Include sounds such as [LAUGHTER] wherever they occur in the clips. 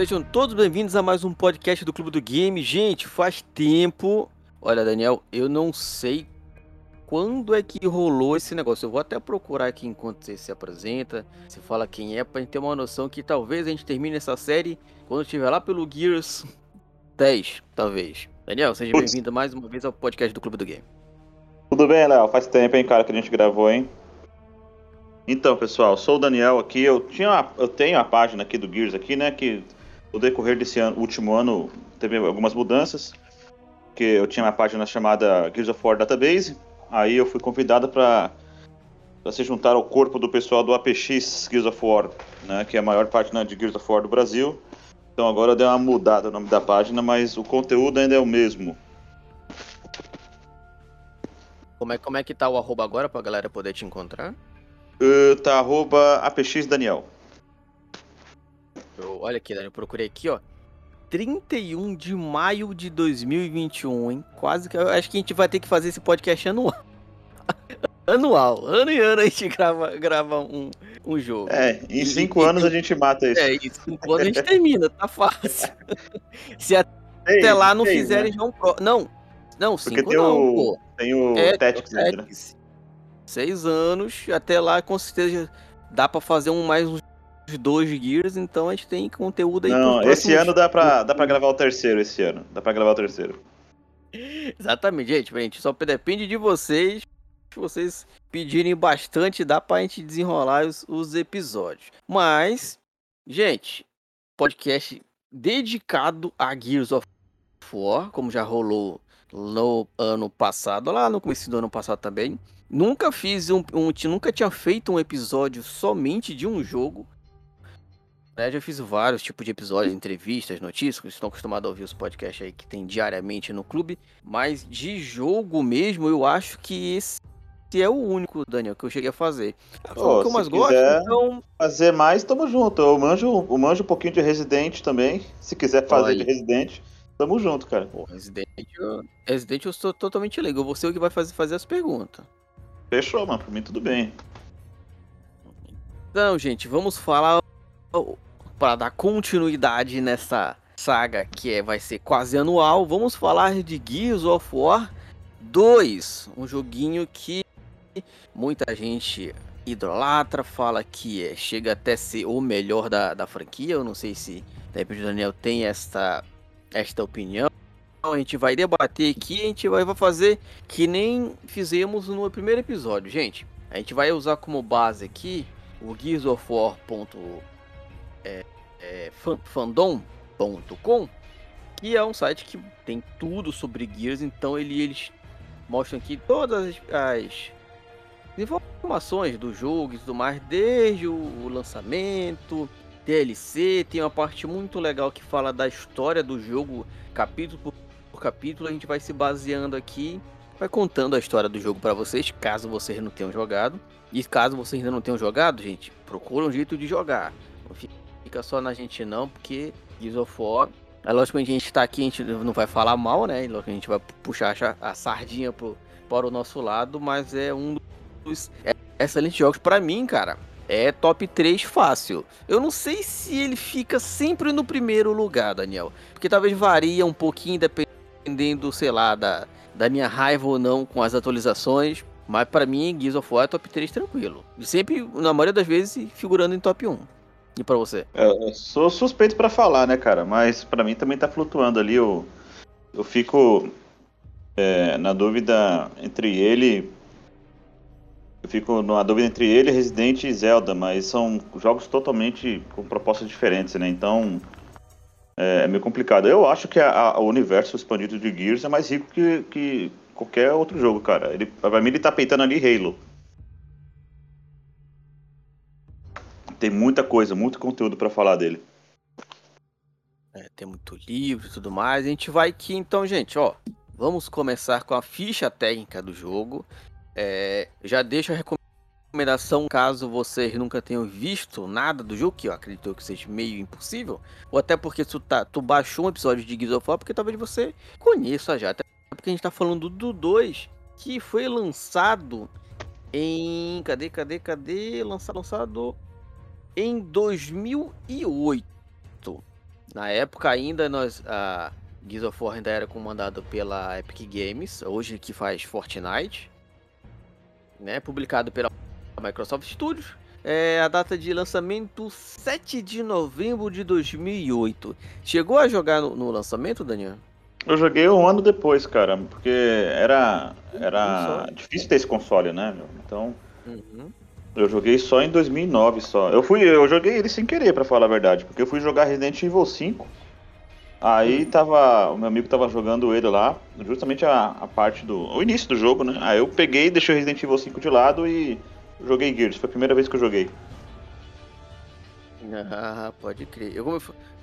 Sejam todos bem-vindos a mais um podcast do Clube do Game. Gente, faz tempo. Olha, Daniel, eu não sei quando é que rolou esse negócio. Eu vou até procurar aqui enquanto você se apresenta, se fala quem é, pra gente ter uma noção que talvez a gente termine essa série quando estiver lá pelo Gears 10, talvez. Daniel, seja bem-vindo mais uma vez ao podcast do Clube do Game. Tudo bem, Léo? Faz tempo, hein, cara, que a gente gravou, hein? Então, pessoal, sou o Daniel aqui. Eu, tinha uma, eu tenho a página aqui do Gears aqui, né? Que no decorrer desse ano, último ano teve algumas mudanças. Que eu tinha uma página chamada Gears of War Database. Aí eu fui convidado para se juntar ao corpo do pessoal do APX Gears of War, né? Que é a maior página de Gears of War do Brasil. Então agora deu uma mudada o nome da página, mas o conteúdo ainda é o mesmo. Como é, como é que tá o arroba agora pra galera poder te encontrar? Uh, tá arroba apxdaniel. Olha aqui, eu procurei aqui, ó. 31 de maio de 2021, hein? Quase que eu acho que a gente vai ter que fazer esse podcast anual. [LAUGHS] anual. Ano e ano a gente grava, grava um, um jogo. É, em 5 anos a gente mata isso. É, em 5 anos a gente termina, tá fácil. [LAUGHS] Se até ei, lá não fizerem né? já um pro. Não, não, 5 não, o, pô. Tem o é, Tactics, é, né? Seis anos, até lá com certeza dá para fazer um mais uns dois Gears, então a gente tem conteúdo aí. Não, esse ano dá pra, dá pra gravar o terceiro, esse ano. Dá pra gravar o terceiro. [LAUGHS] Exatamente, gente, gente, só depende de vocês. Se vocês pedirem bastante, dá pra gente desenrolar os, os episódios. Mas, gente, podcast dedicado a Gears of War, como já rolou no ano passado, lá no começo do ano passado também. Nunca fiz um, um, nunca tinha feito um episódio somente de um jogo. Né? Já fiz vários tipos de episódios, entrevistas, notícias, estão acostumados a ouvir os podcasts aí que tem diariamente no clube. Mas de jogo mesmo, eu acho que esse é o único, Daniel, que eu cheguei a fazer. Pô, o que eu mais gosto, então... Fazer mais, tamo junto. Eu manjo, eu manjo um pouquinho de Resident também. Se quiser fazer de Resident, tamo junto, cara. Pô, Resident, eu... Resident eu sou totalmente legal. Você é o que vai fazer, fazer as perguntas. Fechou, mano. Pra mim tudo bem. Então, gente, vamos falar para dar continuidade nessa saga que é, vai ser quase anual. Vamos falar de Gears of War 2, um joguinho que muita gente idolatra, fala que é, chega até ser o melhor da, da franquia. Eu não sei se o Daniel tem esta, esta opinião. A gente vai debater aqui, a gente vai fazer que nem fizemos no primeiro episódio, gente. A gente vai usar como base aqui o Gears of War. É, é, fandom.com, que é um site que tem tudo sobre Gears, então ele, eles mostram aqui todas as, informações do jogo e tudo mais, desde o lançamento, DLC, tem uma parte muito legal que fala da história do jogo, capítulo por capítulo, a gente vai se baseando aqui, vai contando a história do jogo para vocês, caso vocês não tenham jogado. E caso vocês ainda não tenham jogado, gente, procura um jeito de jogar. Não fica só na gente não, porque Gears of War... É lógico que a gente tá aqui, a gente não vai falar mal, né? Lógico a gente vai puxar a sardinha pro, para o nosso lado, mas é um dos excelentes jogos para mim, cara. É top 3 fácil. Eu não sei se ele fica sempre no primeiro lugar, Daniel. Porque talvez varia um pouquinho dependendo sei lá, da, da minha raiva ou não com as atualizações. Mas para mim, Gears of War é top 3 tranquilo. Sempre, na maioria das vezes, figurando em top 1. E você? É, eu sou suspeito para falar, né, cara? Mas para mim também tá flutuando ali. Eu, eu fico é, na dúvida entre ele. Eu fico na dúvida entre ele, Resident e Zelda, mas são jogos totalmente com propostas diferentes, né? Então, é, é meio complicado. Eu acho que a, a, o universo expandido de Gears é mais rico que, que qualquer outro jogo, cara. Ele, pra mim ele tá peitando ali Halo. Tem muita coisa, muito conteúdo para falar dele. É, tem muito livro e tudo mais. A gente vai aqui então, gente, ó. Vamos começar com a ficha técnica do jogo. É, já deixo a recomendação caso vocês nunca tenham visto nada do jogo, que eu acredito que seja meio impossível, ou até porque tu, tá, tu baixou um episódio de Gears of War, porque talvez você conheça já, até porque a gente tá falando do 2, que foi lançado em... cadê, cadê, cadê? Lançado, lançado em 2008. Na época ainda nós a Gears of War ainda era comandado pela Epic Games, hoje que faz Fortnite, né? Publicado pela Microsoft Studios. É a data de lançamento 7 de novembro de 2008. Chegou a jogar no, no lançamento, Daniel? Eu joguei um ano depois, cara, porque era, era difícil ter esse console, né? Então, uhum. Eu joguei só em 2009 só. Eu fui, eu joguei ele sem querer, para falar a verdade, porque eu fui jogar Resident Evil 5. Aí uhum. tava, o meu amigo tava jogando ele lá, justamente a, a parte do, o início do jogo, né? Aí eu peguei, deixei o Resident Evil 5 de lado e joguei Gears. Foi a primeira vez que eu joguei. Ah, pode crer. Eu,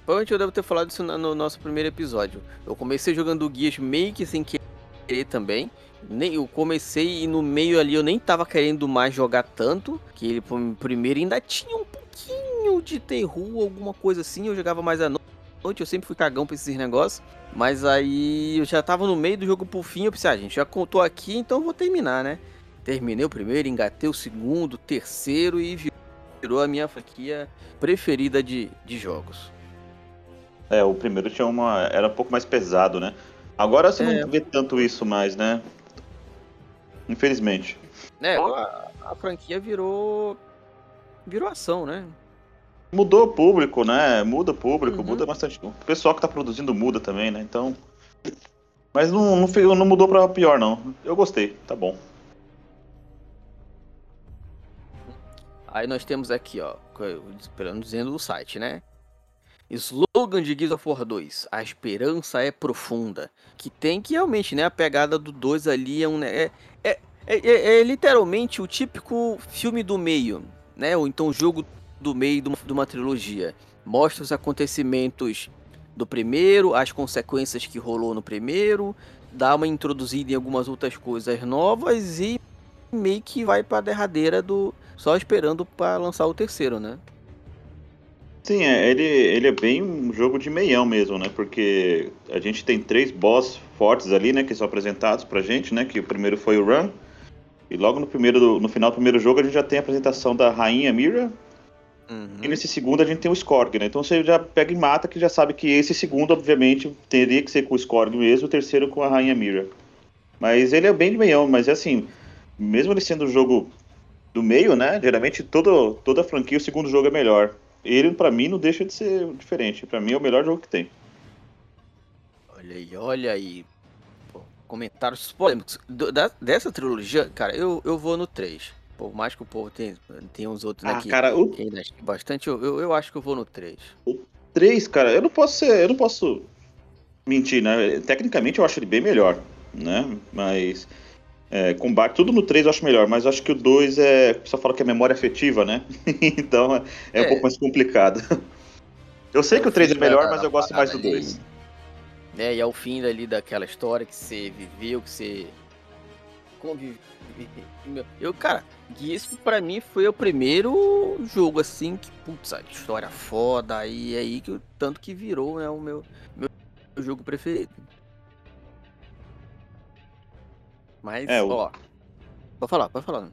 provavelmente eu devo ter falado isso no nosso primeiro episódio. Eu comecei jogando Gears meio que sem querer também. Nem, eu comecei e no meio ali eu nem tava querendo mais jogar tanto. Que ele primeiro ainda tinha um pouquinho de terror, alguma coisa assim. Eu jogava mais à noite, eu sempre fui cagão pra esses negócios. Mas aí eu já tava no meio do jogo por fim. Eu pensei, ah, gente, já contou aqui, então eu vou terminar, né? Terminei o primeiro, engatei o segundo, o terceiro e virou a minha franquia preferida de, de jogos. É, o primeiro tinha uma. era um pouco mais pesado, né? Agora você é. não vê tanto isso mais, né? Infelizmente. É, a, a franquia virou. virou ação, né? Mudou o público, né? Muda o público, uhum. muda bastante. O pessoal que tá produzindo muda também, né? Então. Mas não, não, não mudou pra pior, não. Eu gostei, tá bom. Aí nós temos aqui, ó, dizendo o site, né? Slogan de Gears of War 2, a esperança é profunda. Que tem que realmente, né? A pegada do 2 ali é um. Né, é, é, é, é, literalmente o típico filme do meio, né? Ou então jogo do meio de uma, de uma trilogia. Mostra os acontecimentos do primeiro, as consequências que rolou no primeiro, dá uma introduzida em algumas outras coisas novas e meio que vai pra derradeira do, só esperando para lançar o terceiro, né? Sim, é, ele, ele é bem um jogo de meião mesmo, né? Porque a gente tem três boss fortes ali, né? Que são apresentados pra gente, né? Que o primeiro foi o Run. E logo no, primeiro, no final do primeiro jogo a gente já tem a apresentação da Rainha Mira. Uhum. E nesse segundo a gente tem o Skorg, né? Então você já pega e mata, que já sabe que esse segundo, obviamente, teria que ser com o Skorg mesmo, o terceiro com a Rainha Mira. Mas ele é bem de meião, mas é assim, mesmo ele sendo um jogo do meio, né? Geralmente todo, toda franquia, o segundo jogo é melhor. Ele, para mim, não deixa de ser diferente. Para mim é o melhor jogo que tem. Olha aí, olha aí. Comentários polêmicos. Do, da, dessa trilogia, cara, eu, eu vou no 3. Por mais que o povo tem, tem uns outros ah, cara, o... bastante, eu, eu, eu, acho que eu vou no 3. O 3, cara, eu não posso ser. Eu não posso mentir, né? Tecnicamente eu acho ele bem melhor, né? Mas é, combate, tudo no 3 eu acho melhor, mas eu acho que o 2 é. Só fala que é memória afetiva, né? [LAUGHS] então é, é, um pouco mais complicado. Eu sei que o 3 é melhor, mas eu gosto mais do 2. É, e é o fim ali daquela história que você viveu, que você conviveu. [LAUGHS] Eu, cara, isso pra mim foi o primeiro jogo assim que, putz, a história foda, aí é aí que tanto que virou, né, o meu, meu jogo preferido. Mas, é, ó. Pode falar, pode falar.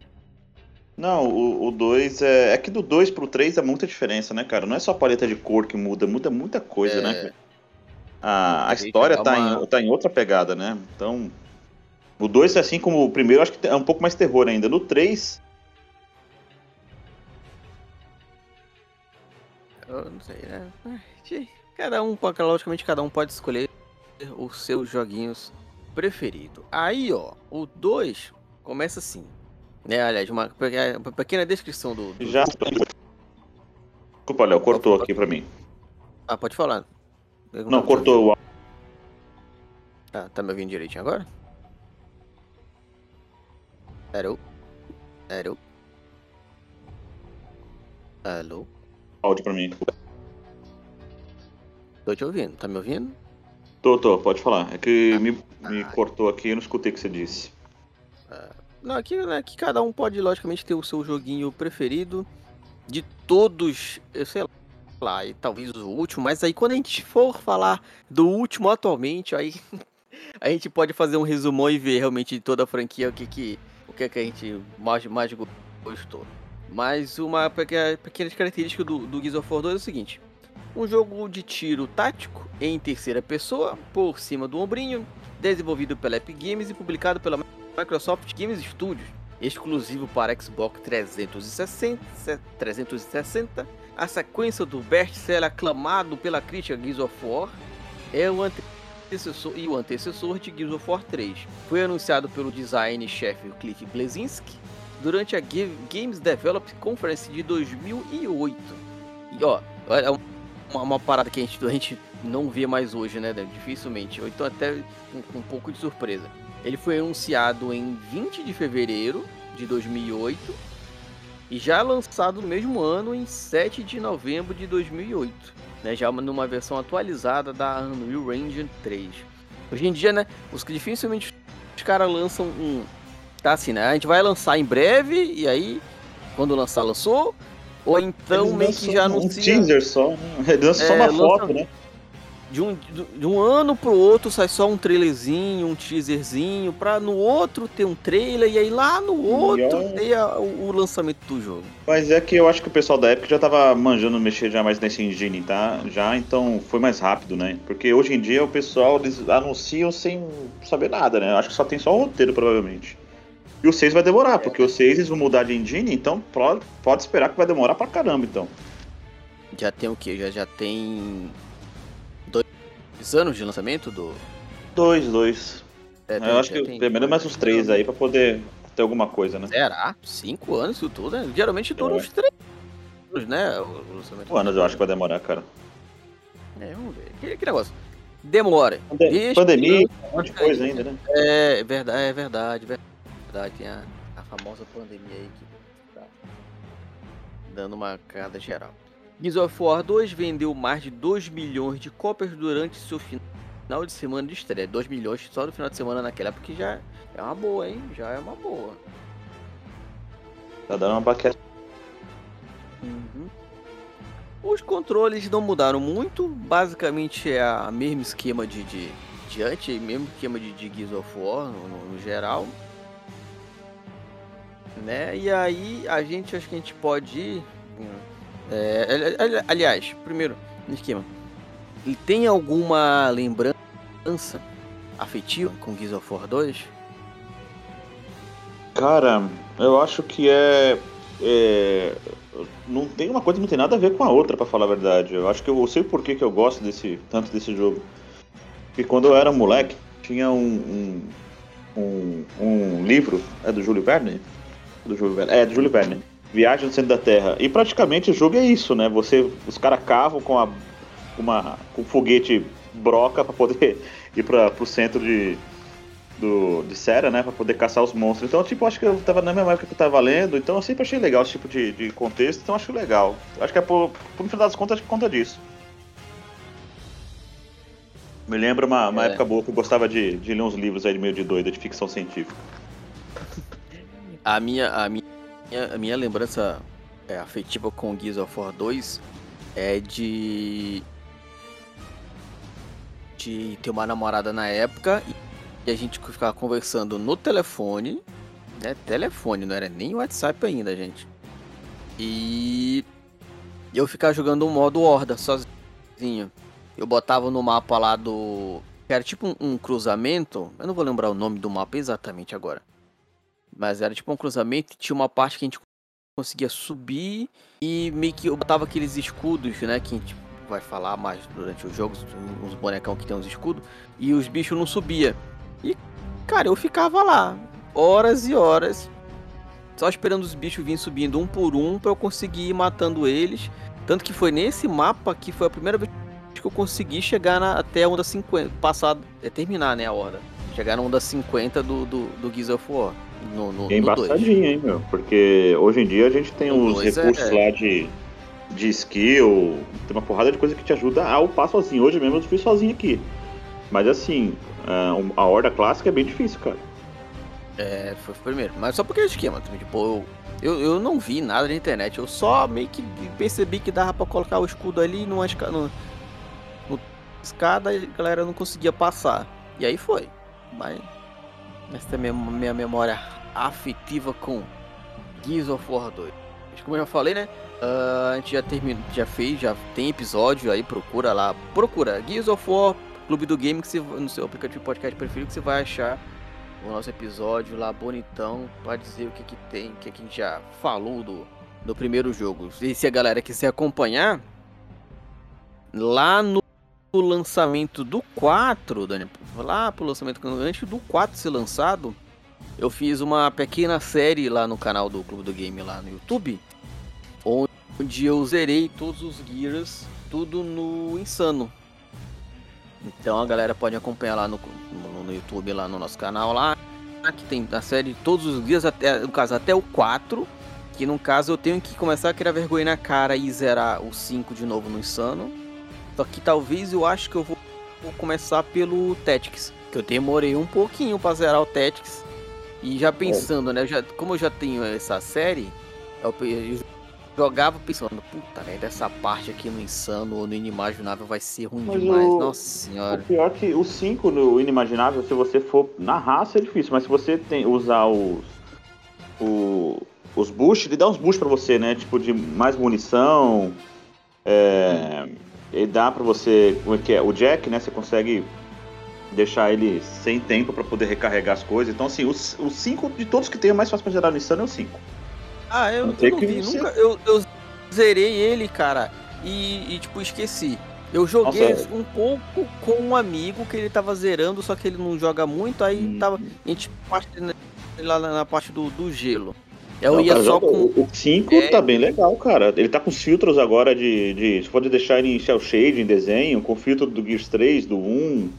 Não, o 2 é. É que do 2 pro 3 é muita diferença, né, cara? Não é só a paleta de cor que muda, muda muita coisa, né, é... né? A, a história tá, uma... em, tá em outra pegada, né? Então. O 2, assim como o primeiro, acho que é um pouco mais terror ainda. No 3. Eu não sei, né? Cada um, logicamente, cada um pode escolher os seus joguinhos preferido. Aí, ó, o 2 começa assim. Né, aliás, uma, uma pequena descrição do. do... Já. Desculpa, Léo, cortou aqui pra mim. Ah, pode falar. Não, cortou o. Tá, tá me ouvindo direitinho agora? Alô? Alô? Alô? Áudio pra mim. Tô te ouvindo, tá me ouvindo? Tô, tô, pode falar. É que me, me cortou aqui e eu não escutei o que você disse. É, não, aqui, né, aqui cada um pode, logicamente, ter o seu joguinho preferido. De todos, eu sei lá, e talvez o último, mas aí quando a gente for falar do último atualmente, aí [LAUGHS] a gente pode fazer um resumão e ver realmente toda a franquia o que que, o que, que a gente mais, mais gostou. Mas uma pequena, pequena característica do, do Gears of War 2 é o seguinte: Um jogo de tiro tático em terceira pessoa, por cima do ombrinho, desenvolvido pela Epic Games e publicado pela Microsoft Games Studios, exclusivo para Xbox 360, 360 a sequência do best-seller aclamado pela crítica Gears of War é o antecessor e o antecessor de Gears of War 3. Foi anunciado pelo design-chefe Cliff Blesinski durante a Games Develop Conference de 2008. E ó, é uma, uma, parada que a gente, a gente não vê mais hoje, né? Dificilmente, ou então até com um pouco de surpresa. Ele foi anunciado em 20 de fevereiro de 2008 e já lançado no mesmo ano em 7 de novembro de 2008, né, já numa versão atualizada da Unreal Engine 3. Hoje em dia, né, os que dificilmente os caras lançam um tá assim, né? A gente vai lançar em breve e aí quando lançar lançou ou então meio que já anuncia um teaser só, né? lança é, só uma lança... foto, né? De um, de um ano pro outro sai só um trailerzinho, um teaserzinho, pra no outro ter um trailer e aí lá no outro é... ter a, o, o, lançamento do jogo. Mas é que eu acho que o pessoal da época já tava manjando mexer já mais nesse engine, tá? Já, então foi mais rápido, né? Porque hoje em dia o pessoal eles anunciam sem saber nada, né? Eu acho que só tem só o roteiro, provavelmente. E o 6 vai demorar, porque o 6 eles vão mudar de engine, então pode, pode esperar que vai demorar pra caramba, então. Já tem o que? Já, já tem dois anos de lançamento do. Dois, dois. É, tem, eu acho que pelo menos mais uns três aí pra poder ter alguma coisa, né? Será? Cinco anos isso tudo, né? Geralmente dura é. uns três anos, né? O lançamento. Cinco anos eu acho que vai demorar, cara. É, vamos ver. Que, que negócio? Demora. Pande pandemia, um monte de coisa ainda, né? É, é verdade, é verdade, verdade. Tem a, a famosa pandemia aí que tá dando uma cagada geral. Gears of War 2 vendeu mais de 2 milhões de cópias durante seu final de semana de estreia. 2 milhões só no final de semana naquela época já é uma boa, hein? Já é uma boa. Tá dando uma baqueta. Uhum. Os controles não mudaram muito. Basicamente é a mesmo esquema de, de, de antes, mesmo esquema de, de Gears of War no, no, no geral. Né? E aí a gente acho que a gente pode ir. Hum, é, aliás, primeiro, no esquema, ele tem alguma lembrança afetiva com Gears of War 2? Cara, eu acho que é, é, Não tem uma coisa não tem nada a ver com a outra, para falar a verdade. Eu acho que eu sei por que, eu gosto desse, tanto desse jogo. Porque quando eu era moleque, tinha um, um, um, um livro. É do Júlio Verne? Do Júlio Verne. É, do Júlio Verne Viagem no centro da Terra. E praticamente o jogo é isso, né? Você, os caras cavam com a, uma, com um foguete broca para poder [LAUGHS] ir para o centro de, do, de Sera, né? Para poder caçar os monstros. Então, tipo, acho que eu tava na mesma época que eu tava lendo, então eu sempre achei legal esse tipo de, de contexto, então acho legal. Acho que é por, por no final das contas, acho que conta disso. Me lembra uma, uma é. época boa que eu gostava de, de ler uns livros aí meio de doida, de ficção científica. A minha, a minha a minha lembrança é, afetiva com Gears of War 2 é de. de ter uma namorada na época e a gente ficava conversando no telefone. Né? Telefone, não era nem WhatsApp ainda, gente. E eu ficava jogando um modo Horda sozinho. Eu botava no mapa lá do. Era tipo um, um cruzamento. Eu não vou lembrar o nome do mapa exatamente agora. Mas era tipo um cruzamento tinha uma parte que a gente conseguia subir e meio que eu botava aqueles escudos, né? Que a gente vai falar mais durante os jogos, uns bonecão que tem uns escudos, e os bichos não subia. E, cara, eu ficava lá, horas e horas, só esperando os bichos virem subindo um por um para eu conseguir ir matando eles. Tanto que foi nesse mapa que foi a primeira vez que eu consegui chegar na, até a onda 50, passar, é, terminar, né, a horda. Chegar na onda 50 do, do, do Gears of War. No, no, é embaçadinho, hein, meu? Porque hoje em dia a gente tem no os recursos é... lá de, de skill, tem uma porrada de coisa que te ajuda a upar sozinho. Hoje mesmo eu fui sozinho aqui. Mas assim, a horda clássica é bem difícil, cara. É, foi o primeiro. Mas só porque é esquema, tipo, eu, eu não vi nada na internet. Eu só meio que percebi que dava pra colocar o escudo ali numa escada, no, no escada e a galera não conseguia passar. E aí foi. Mas essa é minha, minha memória afetiva com Gears of War 2. como eu já falei, né? Uh, a gente já terminou, já fez, já tem episódio aí, procura lá. Procura Gears of War, Clube do Game, que você, no seu aplicativo podcast preferido, que você vai achar o nosso episódio lá bonitão para dizer o que que tem, o que, que a gente já falou do, do primeiro jogo. E se a galera quiser acompanhar, lá no lançamento do 4, Dani, lá pro lançamento antes do 4 ser lançado, eu fiz uma pequena série lá no canal do Clube do Game lá no YouTube, onde eu zerei todos os Gears, tudo no Insano. Então a galera pode acompanhar lá no, no, no YouTube, lá no nosso canal lá, que tem a série todos os dias, até, no caso até o 4, que no caso eu tenho que começar a criar vergonha na cara e zerar o 5 de novo no Insano. Só que talvez eu acho que eu vou, vou começar pelo Tactics, que eu demorei um pouquinho para zerar o Tactics. E já pensando, né, já, como eu já tenho essa série, eu, eu jogava pensando, puta merda, essa parte aqui no Insano ou no Inimaginável vai ser ruim mas demais, o... nossa senhora. O pior é que o 5 no Inimaginável, se você for na raça é difícil, mas se você tem, usar os, o, os boosts, ele dá uns boosts pra você, né, tipo de mais munição, é, ele dá pra você, como é que é, o Jack, né, você consegue deixar ele sem tempo para poder recarregar as coisas, então assim, os 5 de todos que tem, o mais fácil pra gerar no Insano é o 5. Ah, eu, não, eu não vi, você... nunca. Eu, eu zerei ele, cara, e, e tipo, esqueci. Eu joguei Nossa, um pouco com um amigo que ele tava zerando, só que ele não joga muito, aí hum. tava. A gente parte lá na parte do, do gelo. Eu não, ia cara, só com. O 5 é... tá bem legal, cara. Ele tá com os filtros agora de. de você pode deixar ele em shell shade, em desenho, com filtro do Gears 3, do 1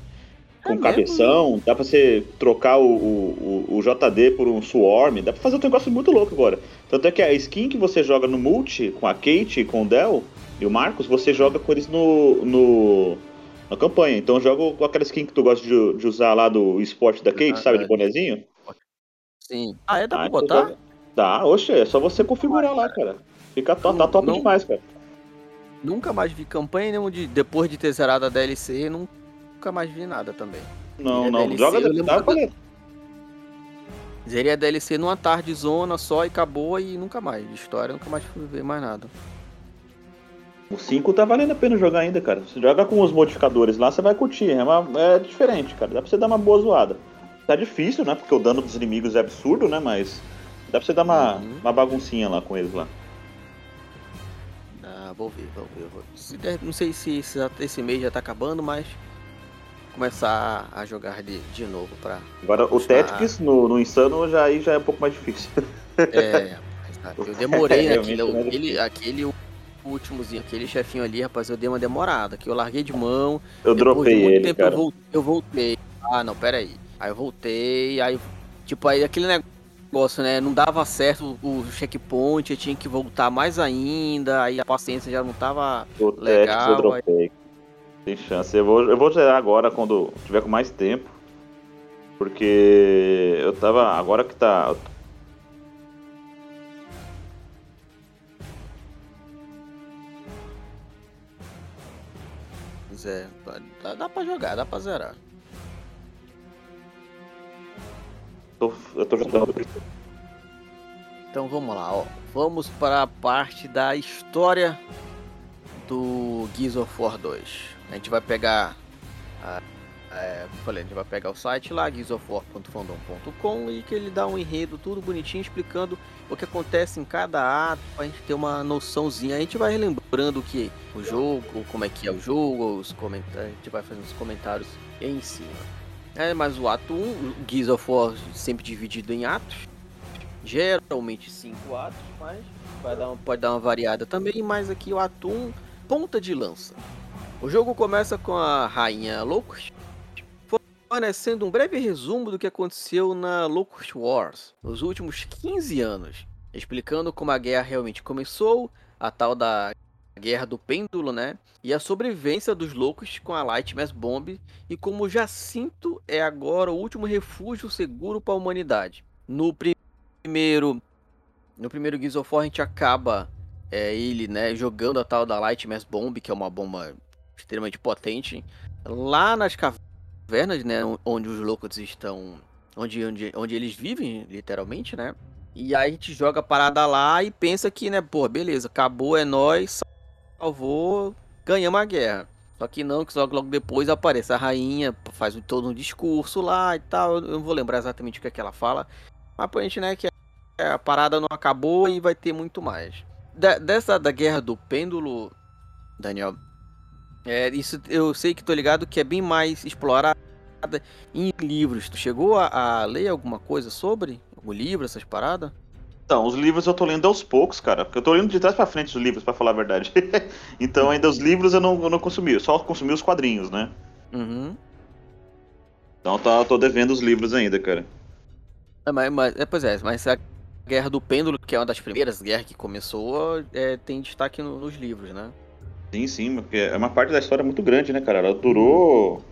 com é cabeção, mesmo? dá pra você trocar o, o, o, JD por um Swarm, dá pra fazer um negócio muito louco agora. Tanto é que a skin que você joga no multi, com a Kate, com o Del e o Marcos, você joga com eles no, no na campanha. Então joga com aquela skin que tu gosta de, de usar lá do esporte da Kate, ah, sabe, é. de bonezinho? Sim. Ah, é? Dá ah, pra então botar? Então, dá, oxe, é só você configurar lá, cara. Fica top, tá top não, demais, cara. Nunca mais vi campanha nenhuma de depois de ter zerado a DLC, nunca mais vi nada também. Não, não, DLC, joga DLC, dá pra Zerei a DLC numa tarde zona só e acabou e nunca mais. De história, nunca mais fui ver mais nada. O 5 tá valendo a pena jogar ainda, cara. Você joga com os modificadores lá, você vai curtir. É, uma, é diferente, cara. Dá pra você dar uma boa zoada. Tá difícil, né? Porque o dano dos inimigos é absurdo, né? Mas dá pra você dar uma, uhum. uma baguncinha lá com eles lá. Ah, vou ver, vou ver. Vou... Não sei se esse, esse mês já tá acabando, mas começar a jogar de, de novo para Agora o Tactics no, no Insano já aí já é um pouco mais difícil. É, [LAUGHS] eu demorei é, naquele, aquele, aquele últimozinho, aquele chefinho ali, rapaz, eu dei uma demorada, que eu larguei de mão. Eu dropei de ele, tempo, cara. Eu, eu voltei. Ah, não, pera aí. Aí eu voltei, aí tipo aí aquele negócio, né, não dava certo o checkpoint, eu tinha que voltar mais ainda, aí a paciência já não tava o legal. Eu dropei. Tem chance. Eu vou, eu vou zerar agora quando tiver com mais tempo. Porque eu tava. Agora que tá. Pois é, dá, dá pra jogar, dá pra zerar. Tô, eu tô jogando. Então vamos lá, ó. Vamos para a parte da história do Gears of War 2. A gente vai pegar. A, é, falei, a gente vai pegar o site lá, guizofwar.fandom.com e que ele dá um enredo tudo bonitinho explicando o que acontece em cada ato, pra gente ter uma noçãozinha. A gente vai relembrando que o jogo, como é que é o jogo, os comentários, a gente vai fazendo os comentários em cima. É, mas o ato 1, o Gears of War sempre dividido em atos, geralmente 5 atos, mas vai dar uma, pode dar uma variada também, mas aqui o ato 1, ponta de lança. O jogo começa com a rainha Locust fornecendo um breve resumo do que aconteceu na Locust Wars nos últimos 15 anos, explicando como a guerra realmente começou, a tal da Guerra do Pêndulo, né? E a sobrevivência dos loucos com a Light Mass Bomb e como Jacinto é agora o último refúgio seguro para a humanidade. No primeiro no primeiro Gears of War a gente acaba é, ele, né, jogando a tal da Light Mass Bomb, que é uma bomba extremamente potente, lá nas cavernas, né, onde os loucos estão, onde, onde, onde eles vivem, literalmente, né? E aí a gente joga a parada lá e pensa que, né, pô, beleza, acabou, é nós, salvou, ganhamos a guerra. Só que não, que logo, logo depois aparece a rainha, faz todo um discurso lá e tal. Eu não vou lembrar exatamente o que, é que ela fala. Mas gente, né, que a parada não acabou e vai ter muito mais. Da, dessa da guerra do pêndulo, Daniel, é, isso eu sei que tô ligado que é bem mais explorada em livros. Tu chegou a, a ler alguma coisa sobre o livro, essas paradas? Então, os livros eu tô lendo aos poucos, cara. Porque eu tô lendo de trás pra frente os livros, para falar a verdade. [LAUGHS] então, ainda os livros eu não, eu não consumi, eu só consumi os quadrinhos, né? Uhum. Então, tá, tô devendo os livros ainda, cara. É, mas, mas, é, pois é, mas a Guerra do Pêndulo, que é uma das primeiras guerras que começou, é, tem destaque no, nos livros, né? Sim, sim, porque é uma parte da história muito grande, né, cara? Ela durou.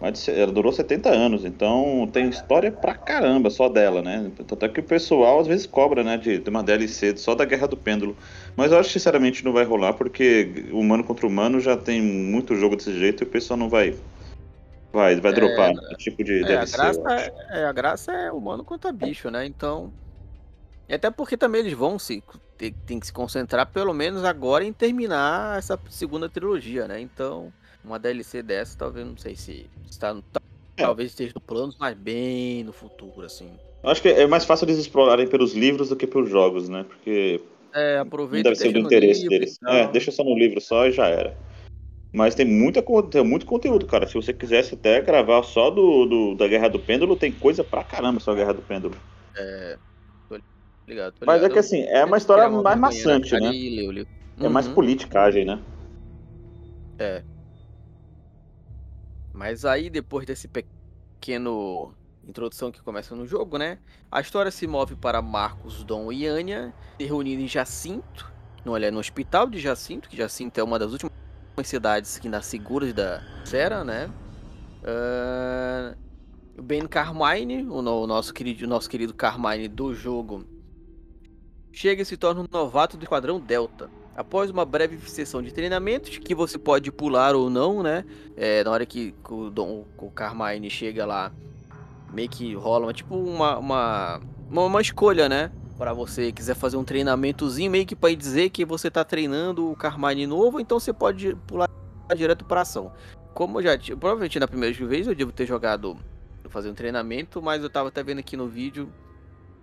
Ela durou 70 anos, então tem história pra caramba só dela, né? Tanto é que o pessoal às vezes cobra, né, de, de uma DLC só da Guerra do Pêndulo. Mas eu acho que sinceramente não vai rolar, porque humano contra humano já tem muito jogo desse jeito e o pessoal não vai. Vai, vai é, dropar esse tipo de é, DLC. A graça, é, a graça é humano contra bicho, né? Então. E até porque também eles vão se. Tem, tem que se concentrar pelo menos agora em terminar essa segunda trilogia, né? Então uma DLC dessa, talvez, não sei se está no, é. talvez esteja no plano, mas bem no futuro, assim. Eu acho que é mais fácil eles explorarem pelos livros do que pelos jogos, né? Porque é, aproveita deve ser do interesse deles. É, deixa só no livro só e já era. Mas tem, muita, tem muito conteúdo, cara. Se você quisesse até gravar só do, do da Guerra do Pêndulo, tem coisa pra caramba só a Guerra do Pêndulo. É. Tô ligado, tô ligado. Mas é que assim, é uma história mais maçante, né? Uhum. É mais uhum. politicagem, né? É. Mas aí, depois desse pequeno introdução que começa no jogo, né? A história se move para Marcos, Dom e Anya, se reunindo em Jacinto, no, olha, no hospital de Jacinto, que Jacinto é uma das últimas cidades que ainda seguras da Serra, né? Uh, ben Carmine, o, o, nosso, querido, o nosso querido Carmine do jogo, chega e se torna um novato do Esquadrão Delta. Após uma breve sessão de treinamentos, que você pode pular ou não, né? É, na hora que o, Dom, o Carmine chega lá, meio que rola uma, tipo uma, uma, uma, escolha, né? Para você quiser fazer um treinamentozinho, meio que para dizer que você tá treinando o Carmine novo, então você pode pular direto para ação. Como eu já tinha, provavelmente na primeira vez eu devo ter jogado, fazer um treinamento, mas eu tava até vendo aqui no vídeo,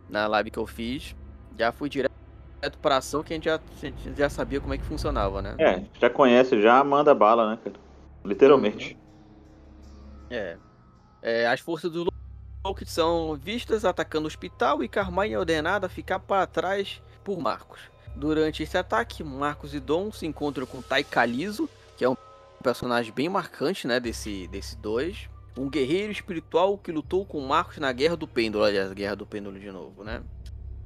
na live que eu fiz, já fui direto direto pra ação que a gente já, a gente já sabia como é que funcionava, né? É, já conhece, já manda bala, né, cara? Literalmente. Uhum. É. é. As forças do Loki são vistas atacando o hospital e Carmine é ordenada a ficar para trás por Marcos. Durante esse ataque, Marcos e Dom se encontram com Tai Kalizo, que é um personagem bem marcante, né, desse, desse dois. Um guerreiro espiritual que lutou com Marcos na Guerra do Pêndulo, aliás, Guerra do Pêndulo de novo, né?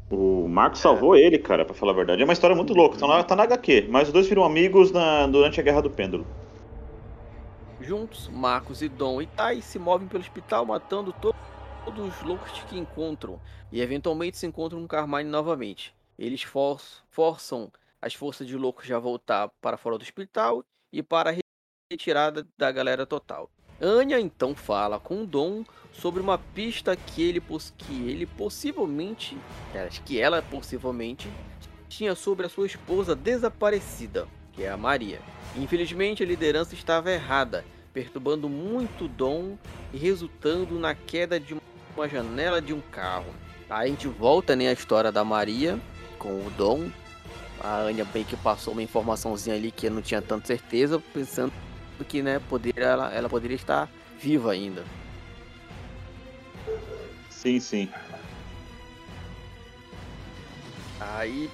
O Marcos salvou ele, cara, pra falar a verdade. É uma história muito louca. Tá na, tá na HQ, mas os dois viram amigos na, durante a Guerra do Pêndulo. Juntos, Marcos e Dom e Tai se movem pelo hospital, matando to todos os loucos que encontram. E eventualmente se encontram com Carmine novamente. Eles for forçam as forças de loucos a voltar para fora do hospital e para a retirada da galera total. Anya então fala com Dom sobre uma pista que ele, que ele possivelmente, que ela possivelmente tinha sobre a sua esposa desaparecida, que é a Maria. Infelizmente a liderança estava errada, perturbando muito Dom e resultando na queda de uma janela de um carro. A gente volta né, a história da Maria com o Dom. A Anya bem que passou uma informaçãozinha ali que eu não tinha tanta certeza, pensando que né, poderia, ela, ela poderia estar viva ainda. Sim, sim. Aí,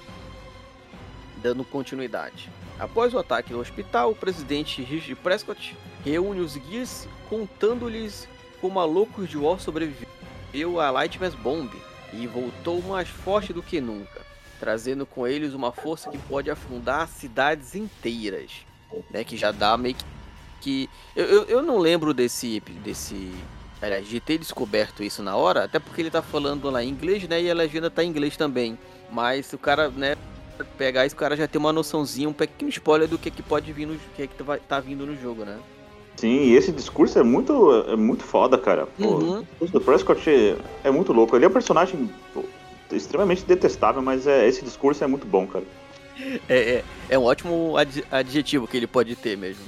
dando continuidade. Após o ataque no hospital, o presidente Richard Prescott reúne os guias contando-lhes como a Loucos de War sobreviveu a Lightmas Bomb e voltou mais forte do que nunca, trazendo com eles uma força que pode afundar cidades inteiras, né, que já dá meio que que. Eu, eu, eu não lembro desse. desse aliás, de ter descoberto isso na hora, até porque ele tá falando lá em inglês, né? E a legenda tá em inglês também. Mas o cara, né, pegar isso, o cara já tem uma noçãozinha, um pequeno spoiler do que, que pode vir no que, é que vai, tá vindo no jogo, né? Sim, e esse discurso é muito, é muito foda, cara. Pô, uhum. O discurso do Prescott é, é, muito louco. Ele é um personagem. Pô, extremamente detestável, mas é, esse discurso é muito bom, cara. É, é, é um ótimo adjetivo que ele pode ter mesmo.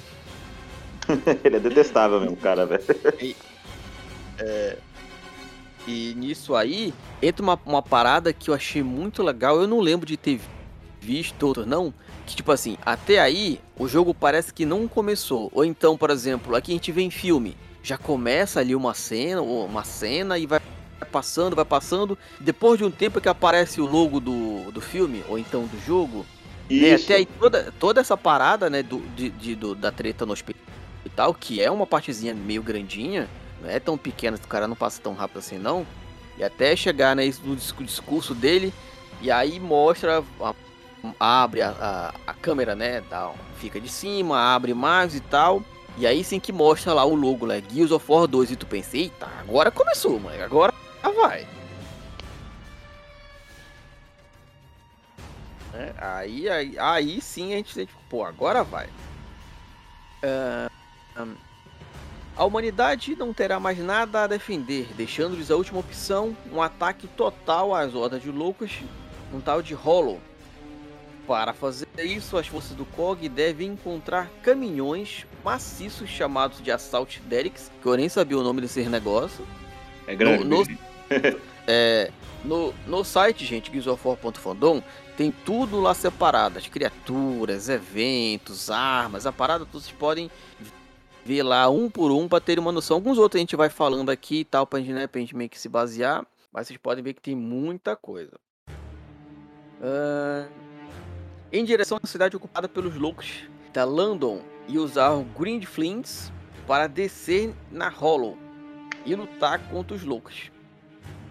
[LAUGHS] ele é detestável mesmo, cara, velho. E, é, e nisso aí, entra uma, uma parada que eu achei muito legal. Eu não lembro de ter visto outro, não. Que tipo assim, até aí o jogo parece que não começou. Ou então, por exemplo, aqui a gente vê em filme, já começa ali uma cena, uma cena e vai passando, vai passando. Depois de um tempo que aparece o logo do, do filme, ou então do jogo. Né? Até aí toda, toda essa parada, né, do, de, de do, da treta no hospital, que é uma partezinha meio grandinha, não é tão pequena, o cara não passa tão rápido assim não. E até chegar né, no discurso dele, e aí mostra a abre a, a, a, câmera, né? Dá, fica de cima, abre mais e tal. E aí sim que mostra lá o logo, né? Gears of War 2. E tu pensa, eita, agora começou, mano. Agora vai. É, aí, aí, aí sim a gente tipo, pô, agora vai. Uh, a humanidade não terá mais nada a defender, deixando-lhes a última opção, um ataque total às hordas de loucos, um tal de Hollow, para fazer isso, as forças do COG devem encontrar caminhões maciços chamados de Assault Derricks, que eu nem sabia o nome desse negócio. É grande. No, no, [LAUGHS] é, no, no site, gente, guizofor.fandom, tem tudo lá separado. As criaturas, eventos, armas, a parada, vocês podem ver lá um por um para ter uma noção. Alguns outros a gente vai falando aqui e tal, pra gente, né, pra gente meio que se basear. Mas vocês podem ver que tem muita coisa. Uh em direção à cidade ocupada pelos loucos da London e usar o Green Flints para descer na Hollow e lutar contra os loucos.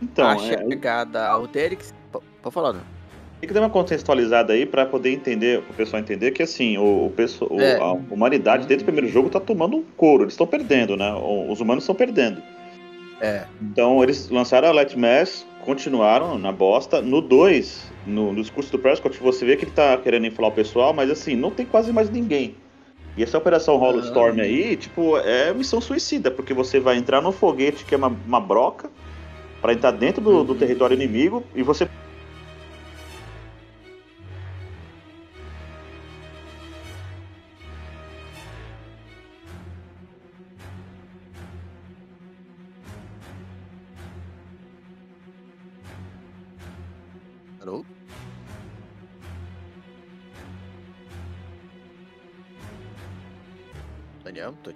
Então, a é... chegada ao Derek. Pode falar, né? Tem que dar uma contextualizada aí para poder entender, o pessoal entender que assim, o, o, pessoal, é. a humanidade desde o primeiro jogo tá tomando um couro, eles estão perdendo, né? Os humanos estão perdendo. É. Então eles lançaram a Light Mass, continuaram na bosta. No 2, no, no discurso do Prescott, você vê que ele tá querendo inflar o pessoal, mas assim, não tem quase mais ninguém. E essa operação Hollow Storm aí, tipo, é missão suicida, porque você vai entrar no foguete que é uma, uma broca, para entrar dentro do, do uhum. território inimigo, e você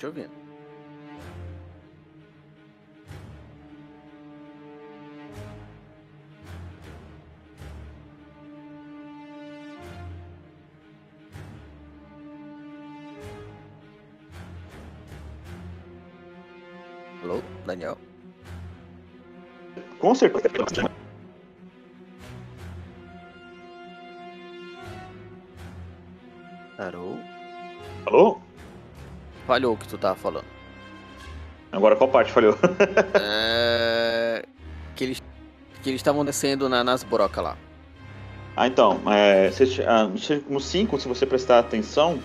te ouvindo. Alô, Daniel? Com certeza. Alô? Alô? Falhou o que tu tava falando. Agora qual parte falhou? [LAUGHS] é... Que eles que eles estavam descendo na, nas brocas lá. Ah, então, é, ah, no 5, se você prestar atenção,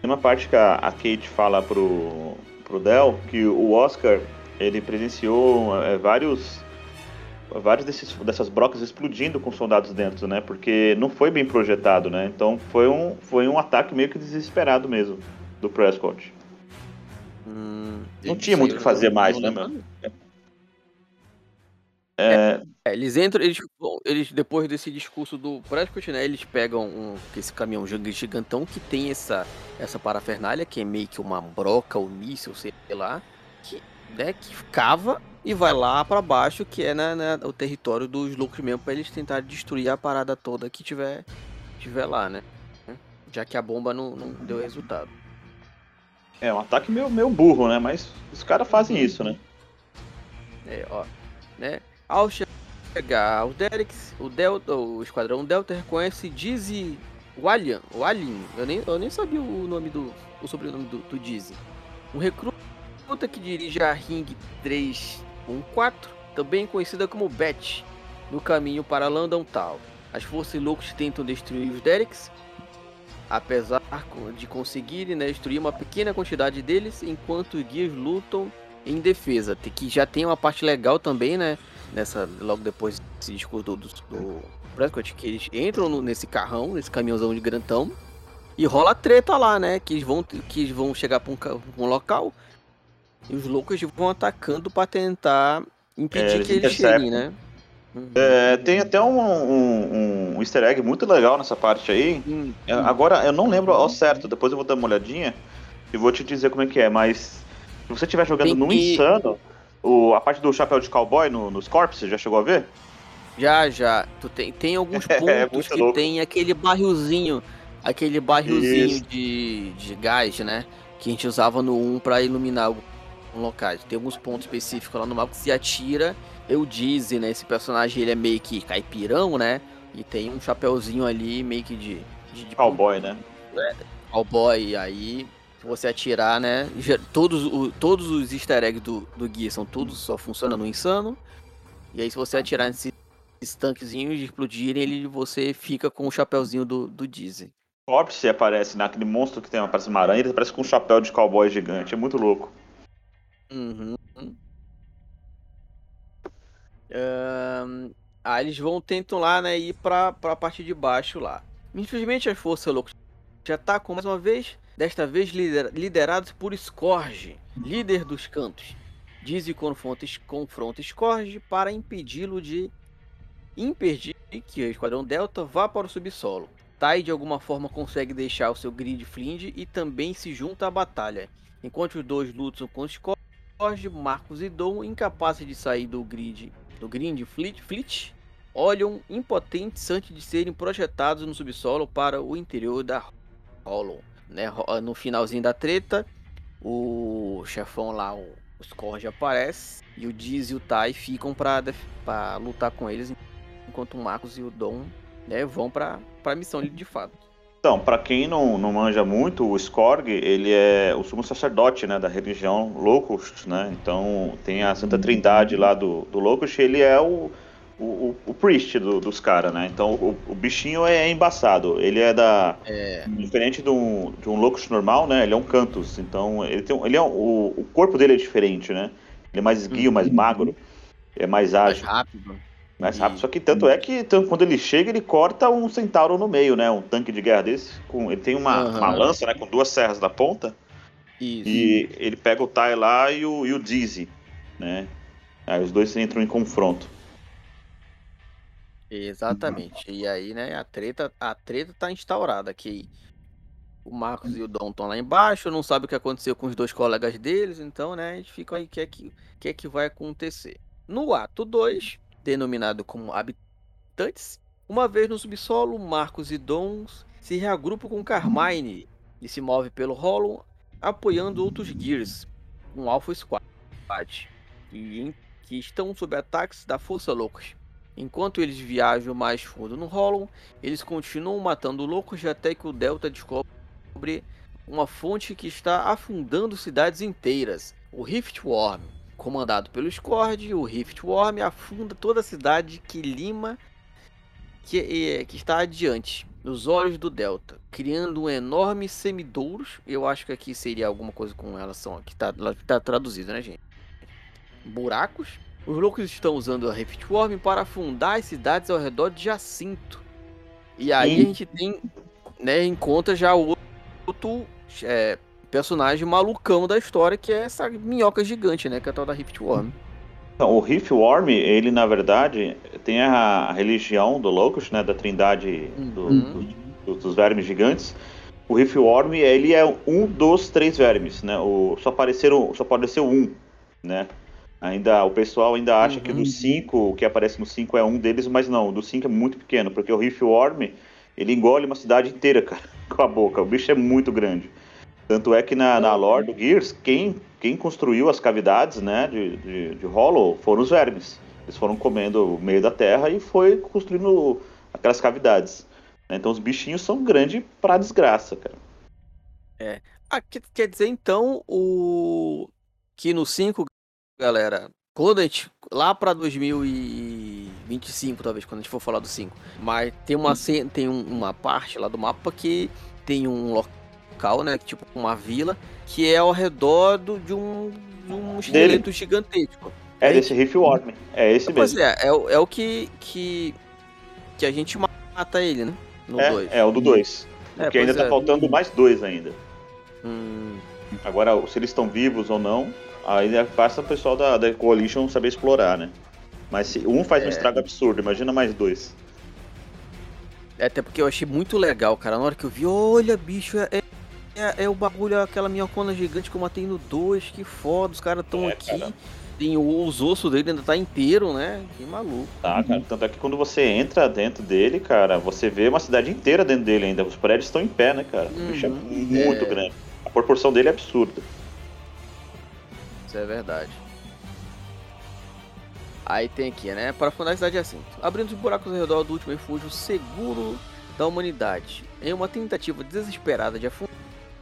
tem uma parte que a, a Kate fala pro, pro Del que o Oscar ele presenciou é, vários vários desses, dessas brocas explodindo com soldados dentro, né? Porque não foi bem projetado, né? Então foi um, foi um ataque meio que desesperado mesmo do Prescott. Hum, não tinha muito o que fazer mais, né, meu? É... É, eles entram, eles, eles depois desse discurso do Prescott, né, eles pegam um, esse caminhão gigantão que tem essa, essa parafernália, que é meio que uma broca ou míssil, sei lá, que, né, que cava e vai lá para baixo, que é né, né, o território dos loucos mesmo, para eles tentarem destruir a parada toda que tiver, tiver lá, né? Já que a bomba não, não deu resultado. É um ataque meio, meio burro, né? Mas os caras fazem isso, né? É, ó. Né? Ao chegar o Derricks, o Delta, o Esquadrão Delta reconhece Dizzy Walian. Walin. Eu nem, eu nem sabia o nome do. o sobrenome do, do Dizzy. Um recruta que dirige a Ring 314, também conhecida como Bet, no caminho para London Town. As forças loucas tentam destruir os Derricks, apesar de conseguirem né, destruir uma pequena quantidade deles, enquanto os guias lutam em defesa. Que já tem uma parte legal também, né? nessa logo depois desse discurso do, do, do Prescott, que eles entram no, nesse carrão, nesse caminhãozão de grantão, e rola treta lá, né? Que eles vão, que eles vão chegar pra um, um local e os loucos vão atacando para tentar impedir é, que eles cheguem, né? Uhum. É, tem até um, um, um, easter egg muito legal nessa parte aí. Hum, hum. Agora, eu não lembro ao certo, depois eu vou dar uma olhadinha e vou te dizer como é que é, mas se você estiver jogando tem no que... Insano, o, a parte do chapéu de cowboy no, nos Corps, você já chegou a ver? Já, já. Tu tem, tem alguns [LAUGHS] é, pontos é, que louco. tem aquele barrilzinho, aquele barrilzinho de, de gás, né? Que a gente usava no 1 para iluminar locais. Tem alguns pontos específicos lá no mapa que se atira. Eu disse, né? Esse personagem ele é meio que caipirão, né? E tem um chapéuzinho ali meio que de. de, de cowboy, né? É, cowboy. E aí, se você atirar, né? Todos, o, todos os easter eggs do, do guia são todos só funcionam no insano. E aí, se você atirar nesses tanquezinhos de explodirem, ele, você fica com o chapéuzinho do, do Dizzy. Corpse aparece naquele monstro que tem uma parece uma aranha, ele aparece com um chapéu de cowboy gigante. É muito louco. Uhum. Aí eles vão tentam lá, né, ir pra, pra parte de baixo lá. Infelizmente as forças loucas já atacam mais uma vez, desta vez lider, liderados por Scourge, líder dos cantos. Dizzy confronta, confronta Scourge para impedi-lo de impedir que o Esquadrão Delta vá para o subsolo. Tai de alguma forma consegue deixar o seu grid Flinge e também se junta à batalha. Enquanto os dois lutam com Scourge, Jorge, Marcos e Dom, incapazes de sair do grid do grid Fleet, Fleet, olham impotentes antes de serem projetados no subsolo para o interior da Hollow. Né? No finalzinho da treta, o chefão lá, o Scourge aparece e o Diz e o Tai ficam para lutar com eles, enquanto o Marcos e o Dom né, vão para a missão de fato. Então, para quem não, não manja muito, o Skorg, ele é o sumo sacerdote, né, da religião Locust, né? Então, tem a Santa Trindade lá do, do Locust, ele é o, o, o priest do, dos caras, né? Então, o, o, bichinho é embaçado. Ele é da... É. Diferente de um, de um Locust normal, né? Ele é um Cantus. Então, ele tem ele é, o, o corpo dele é diferente, né? Ele é mais esguio, mais magro. É mais ágil. Mais rápido mais rápido. Só que tanto é que tanto, quando ele chega, ele corta um centauro no meio, né? Um tanque de guerra desse. Com, ele tem uma, uhum. uma lança, né? Com duas serras na ponta. Isso. E ele pega o Tai lá e o, e o Dizzy, né? Aí os dois entram em confronto. Exatamente. E aí, né, a treta, a treta tá instaurada que o Marcos e o Dom estão lá embaixo, não sabe o que aconteceu com os dois colegas deles, então, né, a gente fica aí, o que é que, que, é que vai acontecer? No ato 2, denominado como habitantes. Uma vez no subsolo, Marcos e Dons se reagrupam com Carmine e se move pelo Hollow, apoiando outros Gears, um Alpha Squad, que estão sob ataques da Força Loucos. Enquanto eles viajam mais fundo no Hollow, eles continuam matando loucos até que o Delta descobre uma fonte que está afundando cidades inteiras, o Rift Worm comandado pelo Scourge, o Riftworm afunda toda a cidade que Lima que, é, que está adiante, nos olhos do Delta, criando um enorme semidouros. Eu acho que aqui seria alguma coisa com relação a que está tá traduzido, né, gente? Buracos. Os loucos estão usando a Riftworm para afundar as cidades ao redor de Jacinto. E aí Sim. a gente tem, né, encontra já outro é, personagem malucão da história, que é essa minhoca gigante, né? Que é a tal da Riftworm. Então, o Riftworm, ele na verdade tem a religião do Locust, né? Da trindade do, uhum. do, dos vermes gigantes. O Riftworm, ele é um dos três vermes, né? O, só, apareceram, só ser um, né? Ainda, o pessoal ainda acha uhum. que do 5, o que aparece no 5 é um deles, mas não, o do 5 é muito pequeno, porque o Riftworm, ele engole uma cidade inteira, [LAUGHS] cara, com a boca. O bicho é muito grande. Tanto é que na, na lore do Gears, quem, quem construiu as cavidades né, de, de, de Hollow foram os vermes. Eles foram comendo o meio da terra e foi construindo aquelas cavidades. Então os bichinhos são grandes pra desgraça, cara. É. Ah, quer dizer então o que no 5, galera, quando a gente lá para 2025, talvez quando a gente for falar do 5, mas tem uma tem uma parte lá do mapa que tem um local local, né? Tipo uma vila, que é ao redor do, de um, de um esqueleto Dele. gigantesco. É desse Riff Worm. É esse Pois mesmo. é, é, o- é o que, que. que a gente mata ele, né? No É, 2. é o do 2. É, Porque ainda pois tá é. faltando mais dois ainda. Hum, Agora, se eles estão vivos ou não, aí é- basta o pessoal da, da Coalition saber explorar, né? Mas se um faz um É. estrago absurdo, imagina mais dois. É, até porque eu achei muito legal, cara. Na hora que eu vi, olha, bicho, é, é, é o bagulho, aquela minhocona gigante que eu matei no 2, que foda, os caras estão É, aqui. cara. Tem o- os ossos dele ainda tá inteiro, né? Que maluco. Tá, cara. Tanto é que quando você entra dentro dele, cara, você vê uma cidade inteira dentro dele ainda. Os prédios estão em pé, né, cara? O bicho é Uhum. muito É. grande. A proporção dele é absurda. Isso é verdade. Aí tem aqui, né? Para fundar a cidade assim. Abrindo os buracos ao redor do último refúgio seguro da humanidade. Em uma tentativa desesperada de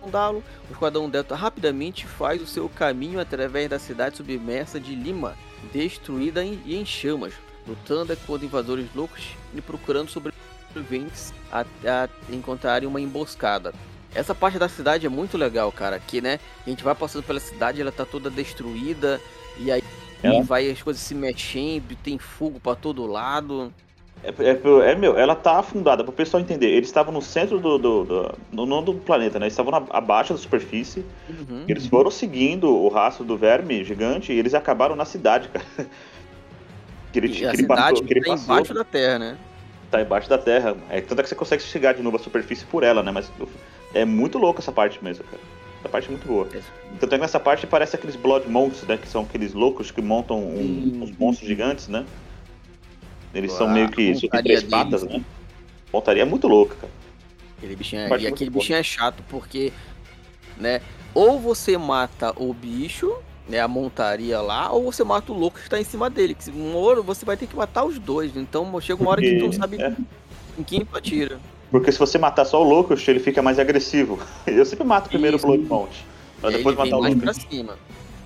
afundá-lo, o Esquadrão Delta rapidamente faz o seu caminho através da cidade submersa de Lima, destruída e em chamas, lutando contra invasores loucos e procurando sobreviventes a, a encontrarem uma emboscada. Essa parte da cidade é muito legal, cara. Aqui, né? A gente vai passando pela cidade, ela tá toda destruída. E aí É. vai as coisas se mexendo, tem fogo pra todo lado. É, é- é, meu, ela tá afundada, pro pessoal entender. Eles estavam no centro do. do, do no, não do planeta, né? Eles estavam na- abaixo da superfície. Uhum. Eles foram seguindo o rastro do verme gigante e eles acabaram na cidade, cara. Que ele, E que a ele cidade passou, que ele tá passou. embaixo da terra, né? Tá embaixo da terra. É, tanto é que você consegue chegar de novo à superfície por ela, né? Mas é muito louco essa parte mesmo, cara. Essa parte é muito boa. Tanto é que nessa parte parece aqueles Blood Monks, né? Que são aqueles loucos que montam um- uns monstros gigantes, né? Eles são meio que isso, três patas, deles. né? Montaria é muito louca, cara. Aquele bichinho, é- e aquele bichinho é chato porque, né? Ou você mata o bicho, né? A montaria lá, ou você mata o louco que está em cima dele. Que se- uma hora você vai ter que matar os dois. Então chega uma hora que tu não Porque- sabe é. em quem tu atira. Porque se você matar só o louco, ele fica mais agressivo. [LAUGHS] Eu sempre mato primeiro Isso. o Blood Mount. Pra aí depois matar o louco.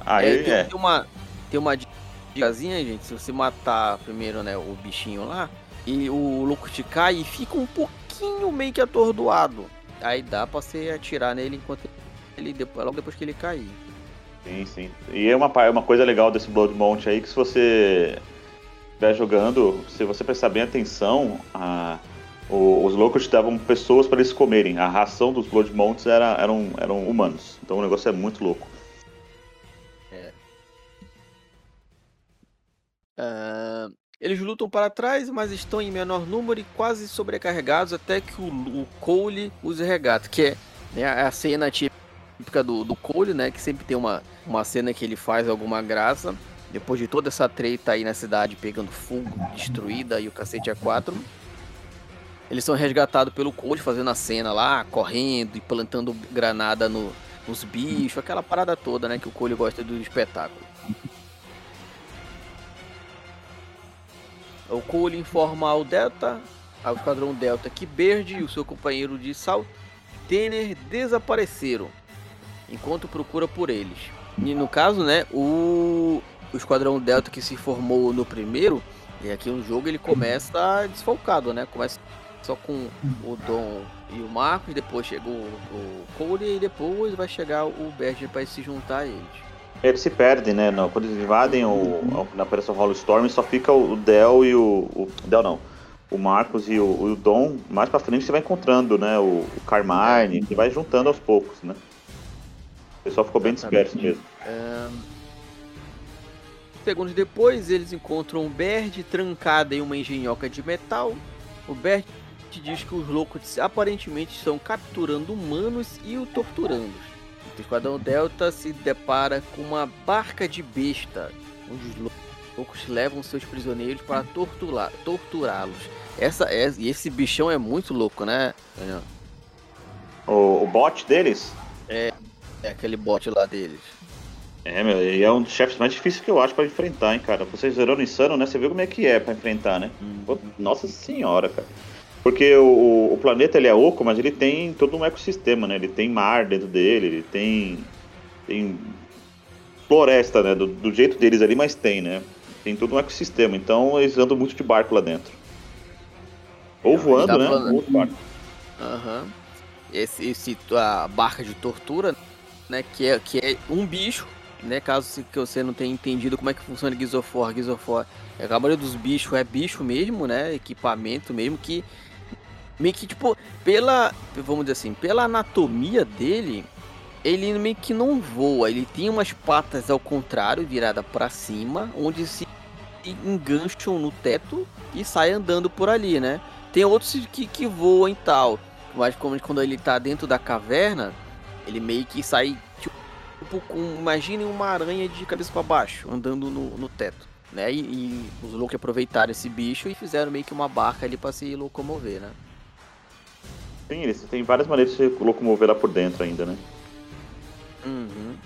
Aí É, tem, é. tem uma tem uma dicasinha, gente, se você matar primeiro, né, o bichinho lá e o louco te cai e fica um pouquinho meio que atordoado. Aí dá pra você atirar nele enquanto ele logo depois que ele cair. Sim, sim. E é uma, pa- uma coisa legal desse Blood Mount aí que se você estiver jogando, se você prestar bem atenção, a- o- os loucos davam pessoas para eles comerem. A ração dos Blood Mounts era, eram, eram humanos. Então o negócio é muito louco. Ah, eles lutam para trás, mas estão em menor número e quase sobrecarregados até que o, o Cole os regata, que é né, a cena típica do, do Cole, né? Que sempre tem uma, uma cena que ele faz alguma graça. Depois de toda essa treta aí na cidade pegando fogo, destruída e o cacete a quatro. Eles são resgatados pelo Cole fazendo a cena lá, correndo e plantando granada no, nos bichos, aquela parada toda, né? Que o Cole gosta do espetáculo. O Cole informa ao Delta, ao Esquadrão Delta, que Bird e o seu companheiro de Sal Tanner desapareceram, enquanto procura por eles. E no caso, né, o, o Esquadrão Delta que se formou no primeiro, e aqui no jogo ele começa desfalcado, né? Começa só com o Dom e o Marcos, depois chegou o, Cole e depois vai chegar o Bird para se juntar a eles. Eles se perdem, né? Não, quando eles invadem o, na Operação Hollow Storm, só fica o Del e o. O Del não. O Marcos e o, o Dom. Mais pra frente você vai encontrando, né? O, o Carmine, que vai juntando aos poucos, né? O pessoal ficou bem disperso mesmo. Ahn, Segundos depois, eles encontram o Bert trancado em uma engenhoca de metal. O Bert diz que os loucos aparentemente estão capturando humanos e o torturando. O Esquadrão Delta se depara com uma barca de besta, onde os lou- loucos levam seus prisioneiros para torturar- torturá-los. Essa é, e esse bichão é muito louco, né? Daniel? O, o bot deles. É aquele bot lá deles. É, meu, e é um dos chefes mais difíceis que eu acho pra enfrentar, hein, cara. Você zerando insano, né? Você viu como é que é pra enfrentar, né? Pô, Nossa senhora, cara. Porque o, o planeta ele é oco, mas ele tem todo um ecossistema, né? Ele tem mar dentro dele, ele tem. tem floresta, né? Do, do jeito deles ali, mas tem, né? Tem todo um ecossistema. Então eles andam muito de barco lá dentro. Ou voando, dá né? pra- Ou barco. Aham. Esse, esse, a barca de tortura, né? Que é, que é um bicho né? Caso você não tenha entendido como é que funciona of War, a maioria dos bichos é bicho mesmo, né? Equipamento mesmo que meio que tipo pela, vamos dizer assim, pela anatomia dele, ele meio que não voa, ele tem umas patas ao contrário, virada para cima, onde se engancham no teto e sai andando por ali, né? Tem outros que, que voam e tal, mas como quando ele tá dentro da caverna, ele meio que sai tipo com, imagine uma aranha de cabeça para baixo andando no, no teto, né? E, e os loucos aproveitaram esse bicho e fizeram meio que uma barca ali para se locomover, né? Sim, eles têm várias maneiras de se locomover lá por dentro ainda, né? Uhum.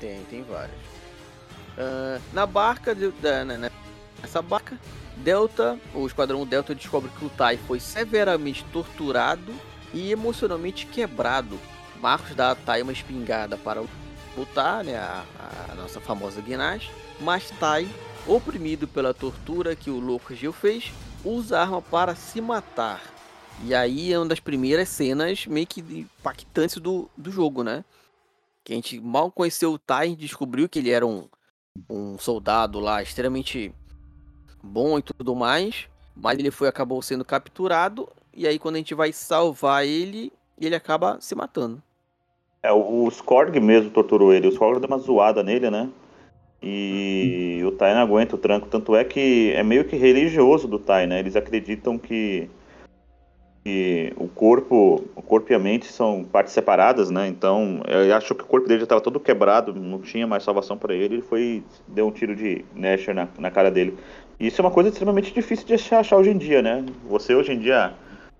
Tem, tem várias. Uh, na barca, de, da, né, né, nessa barca, Delta, o Esquadrão Delta descobre que o Tai foi severamente torturado e emocionalmente quebrado. Marcos dá a Tai uma espingarda para lutar, né, a, a nossa famosa Guinage, mas Tai, oprimido pela tortura que o louco Gil fez, usa a arma para se matar. E aí é uma das primeiras cenas meio que impactantes do, do jogo, né? Que a gente mal conheceu o Tai, descobriu que ele era um, um soldado lá extremamente bom e tudo mais, mas ele foi acabou sendo capturado e aí quando a gente vai salvar ele, ele acaba se matando. É, o, Skorg mesmo torturou ele. O Skorg deu uma zoada nele, né? E o Tai não aguenta o tranco. Tanto é que é meio que religioso do Tai, né? Eles acreditam que, que o corpo o corpo e a mente são partes separadas, né? Então, eu acho que o corpo dele já estava todo quebrado, não tinha mais salvação para ele. Ele foi deu um tiro de Nasher na, na cara dele. E isso é uma coisa extremamente difícil de achar hoje em dia, né? Você hoje em dia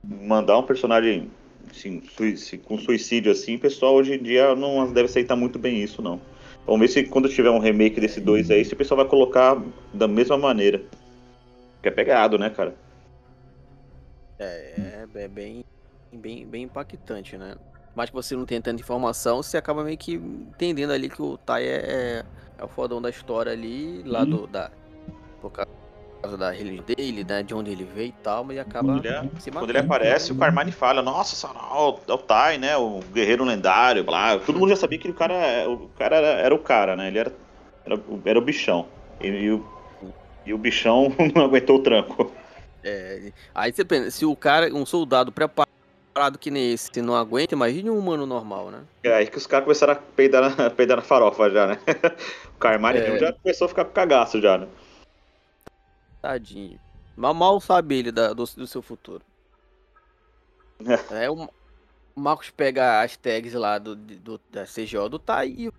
mandar um personagem assim, com suicídio assim, pessoal hoje em dia não deve aceitar muito bem isso, não. Vamos ver se quando tiver um remake desse dois aí, se o pessoal vai colocar da mesma maneira. Que é pegado, né, cara? É, é, é bem, bem, bem impactante, né? Mas que você não tem tanta informação, você acaba meio que entendendo ali que o Tai é, é, é o fodão da história ali, lá uhum. do, da. Por causa da religião dele, né, de onde ele veio e tal, mas ele acaba quando ele, se matando. Quando ele aparece, o Carmine fala, nossa, Sarau, é o Tai, né, o guerreiro lendário, blá. Todo mundo já sabia que o cara, o cara era, era o cara, né, ele era, era, era o bichão. E, e, o, e o bichão [LAUGHS] não aguentou o tranco. É, aí você pensa, se o cara, um soldado preparado que nem esse, não aguenta, imagine um humano normal, né? É aí que os caras começaram a peidar na, [LAUGHS] peidar na farofa já, né? [LAUGHS] o Carmine é. já começou a ficar com cagaço já, né? Tadinho. Mal, mal sabe ele da, do, do seu futuro. é, o Marcos pega as tags lá do, do, da CGO do Tai e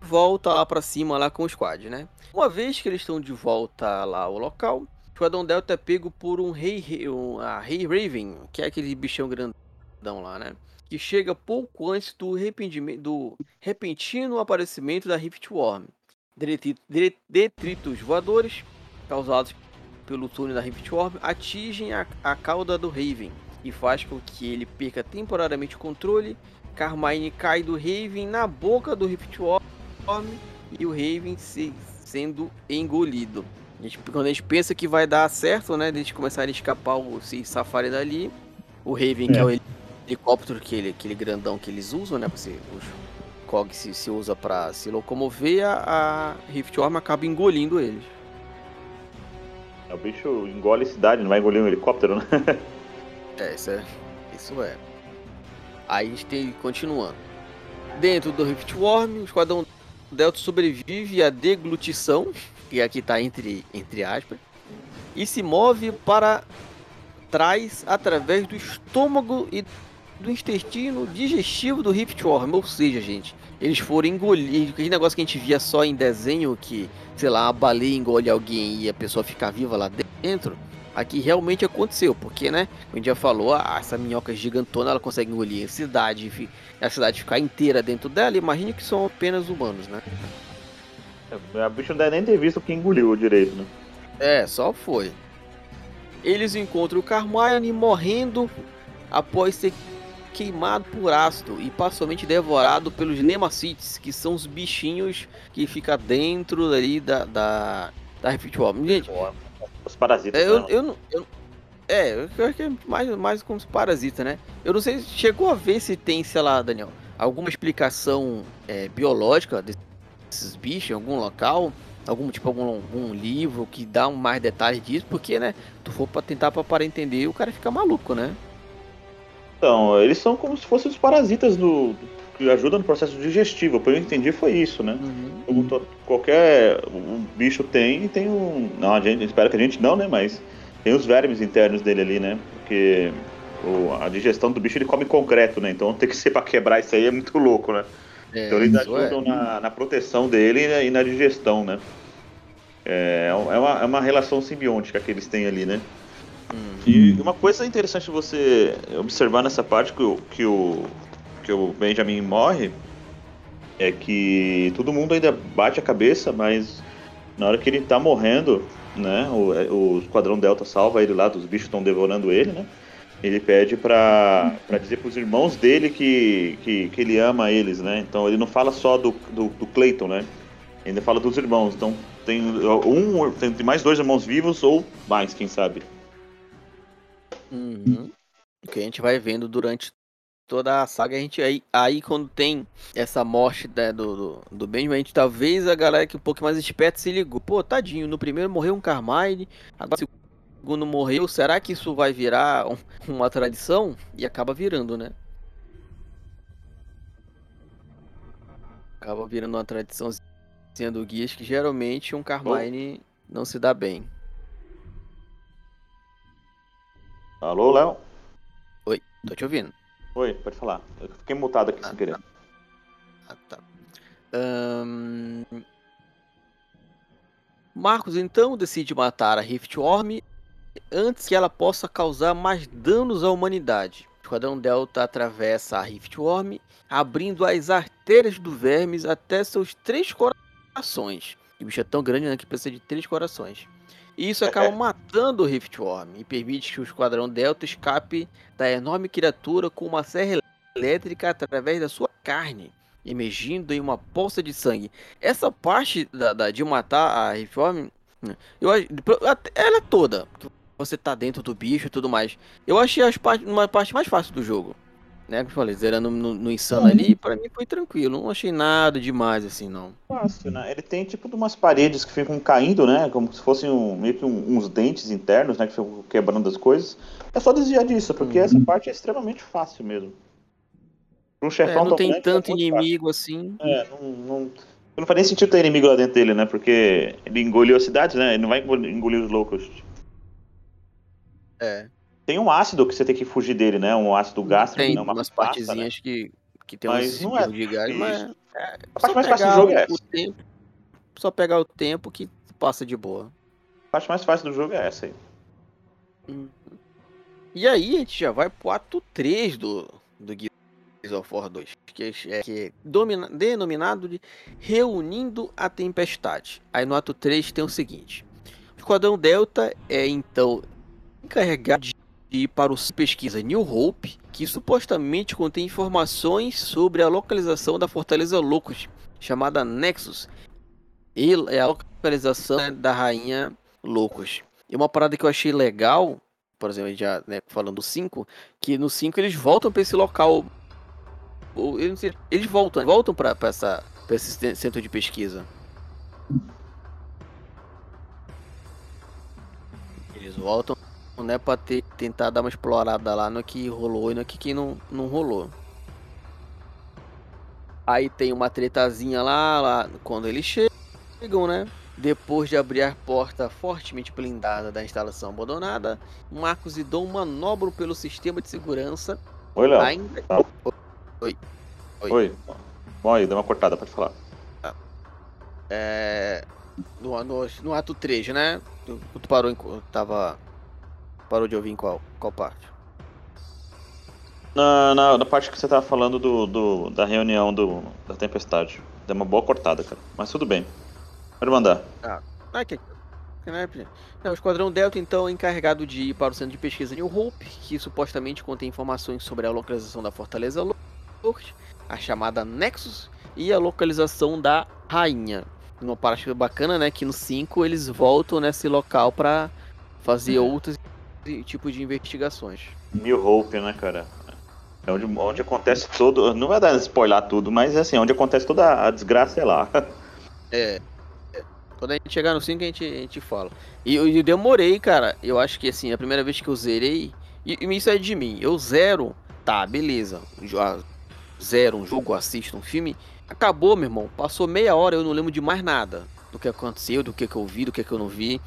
volta lá pra cima lá com o squad, né? Uma vez que eles estão de volta lá ao local, o Esquadrão Delta é pego por um Rei, um, a Rei Raven, que é aquele bichão grandão lá, né? Que chega pouco antes do, do repentino aparecimento da Rift Worm. Detritos voadores causados pelo túnel da Rift Orb atingem a, a cauda do Raven e faz com que ele perca temporariamente o controle. Carmine cai do Raven na boca do Rift Orb e o Raven se, sendo engolido. A gente, quando a gente pensa que vai dar certo, né? De eles começarem a escapar ou se safarem dali, o Raven, é. que é o helicóptero, aquele, aquele grandão que eles usam, né? Você, os COG se, se usa para se locomover, a, a Rift Orb acaba engolindo eles. É, o bicho engole cidade, não vai engolir um helicóptero, né? [LAUGHS] é, isso é. Isso é. Aí a gente tem, continuando. Dentro do Rift Worm, o Esquadrão Delta sobrevive à deglutição, que aqui está entre, entre aspas, e se move para trás através do estômago e do intestino digestivo do Rift Worm. Ou seja, gente, eles foram engolir. Aquele negócio que a gente via só em desenho, que, sei lá, a baleia engole alguém e a pessoa fica viva lá dentro. Aqui realmente aconteceu, porque, né? A gente já falou, ah, essa minhoca gigantona ela consegue engolir a cidade, a cidade ficar inteira dentro dela. Imagine que são apenas humanos, né? É, a bicho não deve nem ter visto que engoliu direito, né? É, só foi. Eles encontram o Carmine morrendo após ser queimado por ácido e parcialmente devorado pelos Nemacites, que são os bichinhos que ficam dentro ali da, da, da. Gente, os parasitas. Eu, eu, eu, eu, é, eu acho que é mais, mais como os parasitas, né? Eu não sei, chegou a ver se tem, sei lá, Daniel, alguma explicação é, biológica desses desses bichos em algum local? Algum tipo algum, algum livro que dá um mais detalhes disso? Porque, né? Tu for pra tentar para entender, o cara fica maluco, né? Então, eles são como se fossem os parasitas do, que ajudam no processo digestivo. Pelo que eu entendi foi isso, né? Uhum. Qualquer um bicho tem e tem um. Não, a gente espera que a gente não, né? Mas tem os vermes internos dele ali, né? Porque o, a digestão do bicho ele come concreto, né? Então tem que ser para quebrar isso aí é muito louco, né? É, então eles ajudam é. na, na, proteção dele e na digestão, né? É, é, uma, é uma relação simbiótica que eles têm ali, né? Hum. E uma coisa interessante você observar nessa parte que o, que o, que o Benjamin morre é que todo mundo ainda bate a cabeça, mas na hora que ele tá morrendo, né? O, o Esquadrão Delta salva ele lá, os bichos estão devorando ele, né? Ele pede pra dizer pros irmãos dele que, que, que ele ama eles, né? Então ele não fala só do, do, do Clayton, né? Ele ainda fala dos irmãos. Então tem um, tem mais dois irmãos vivos ou mais, quem sabe. Uhum. O que a gente vai vendo durante toda a saga, a gente aí, aí quando tem essa morte né, do, do, do Benjamin, a gente talvez a galera que um pouco mais esperta se ligou. Pô, tadinho, no primeiro morreu um Carmine, agora o segundo morreu, será que isso vai virar um, uma tradição? E acaba virando, né? Acaba virando uma tradição sendo guias que geralmente um Carmine oh. não se dá bem. Alô, Léo? Oi, tô te ouvindo. Oi, pode falar. Eu fiquei mutado aqui ah, sem querer. Tá. Ah, tá. Marcos então decide matar a Riftworm antes que ela possa causar mais danos à humanidade. O Esquadrão Delta atravessa a Riftworm, abrindo as artérias do vermes até seus três corações. O bicho é tão grande né, que precisa de três corações. E isso acaba matando o Riftworm e permite que o Esquadrão Delta escape da enorme criatura com uma serra elétrica através da sua carne, emergindo em uma poça de sangue. Essa parte da, da de matar a Riftworm, eu ela é toda, você tá dentro do bicho e tudo mais. Eu achei as part, uma parte mais fácil do jogo né? Como eu falei, zerando no, no Insano ali, pra mim foi tranquilo. Não achei nada demais assim, não. Fácil, né? Ele tem tipo umas paredes que ficam caindo, né? Como se fossem um, meio que um, uns dentes internos, né? Que ficam quebrando as coisas. É só desviar disso, porque uhum. essa parte é extremamente fácil mesmo. Um chefão é, não tem tanto é inimigo fácil. assim. É, não, não, não faz nem sentido ter inimigo lá dentro dele, né? Porque ele engoliu a cidade, né? Ele não vai engolir os loucos. É. Tem um ácido que você tem que fugir dele, né? Um ácido gástrico. Tem né? Uma umas pasta, partezinhas né? que, que tem mas uns não é de gás, mas é, a parte mais fácil do jogo é essa. Tempo, só pegar o tempo que passa de boa. A parte mais fácil do jogo é essa aí. Uhum. E aí a gente já vai pro ato 3 do, do Gears of War 2, que é, que é domina, denominado de Reunindo a Tempestade. Aí no ato 3 tem o seguinte: o Esquadrão Delta é então encarregado de ir para o pesquisa New Hope, que supostamente contém informações sobre a localização da Fortaleza Locust, chamada Nexus. E é a localização da rainha Locust. E uma parada que eu achei legal, por exemplo, já né, falando do 5, que no 5 eles voltam para esse local. Eles voltam, voltam para esse centro de pesquisa. Eles voltam né, pra ter, tentar dar uma explorada lá no que rolou e no que, que não, não rolou. Aí tem uma tretazinha lá, lá quando eles chegam, né? Depois de abrir a porta fortemente blindada da instalação abandonada, Marcos e Dom manobram pelo sistema de segurança. Oi, Léo. Ainda... Ah. Oi. Oi. Oi. Bom, aí, deu uma cortada, pode falar. Ah. É... No, no, no ato 3, né? Tu, tu parou em. Tava Parou de ouvir em qual, qual parte? Na, na, na parte que você tava falando do, do, da reunião do, da tempestade. Deu uma boa cortada, cara. Mas tudo bem. Pode mandar. Ah, aqui. Não, o Esquadrão Delta, então, é encarregado de ir para o centro de pesquisa New Hope, que supostamente contém informações sobre a localização da Fortaleza Lord, a chamada Nexus, e a localização da Rainha. Uma parte bacana, né, que no 5 eles voltam nesse local para fazer uhum. outras tipo de investigações. New Hope, né, cara? É onde, onde acontece todo. Não vai dar spoiler tudo, mas assim, onde acontece toda a desgraça é lá. [LAUGHS] É. Quando a gente chegar no 5, a gente, a gente fala. E eu, eu demorei, cara. Eu acho que assim, a primeira vez que eu zerei. E, e isso é de mim. Eu zero. Tá, beleza. Zero um jogo, assisto um filme. Acabou, meu irmão. Passou meia hora, eu não lembro de mais nada. Do que aconteceu, do que, que eu vi, do que, que eu não vi.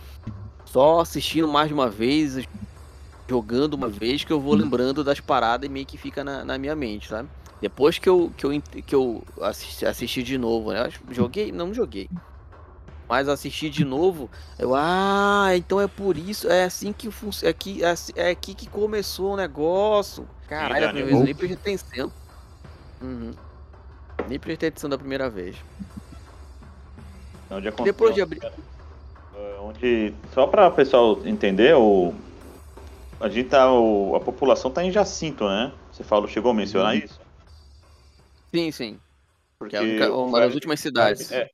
Só assistindo mais de uma vez, jogando uma vez, que eu vou lembrando das paradas e meio que fica na, na minha mente, sabe? Depois que eu, que eu, que eu assisti, assisti de novo, né? Joguei? Não joguei. Mas assisti de novo, eu, ah, então é por isso, é assim que funciona, é aqui, é, é aqui que começou o negócio. Caralho, a primeira vez, nem prestei atenção. Uhum. Nem prestei atenção da primeira vez. Onde Depois de abrir. É, onde, só para o pessoal entender, o, a gente tá, o, a população tá em Jacinto, né? Você falou, chegou a mencionar uhum. isso? Sim, sim. Porque é única, uma das últimas cidades. É,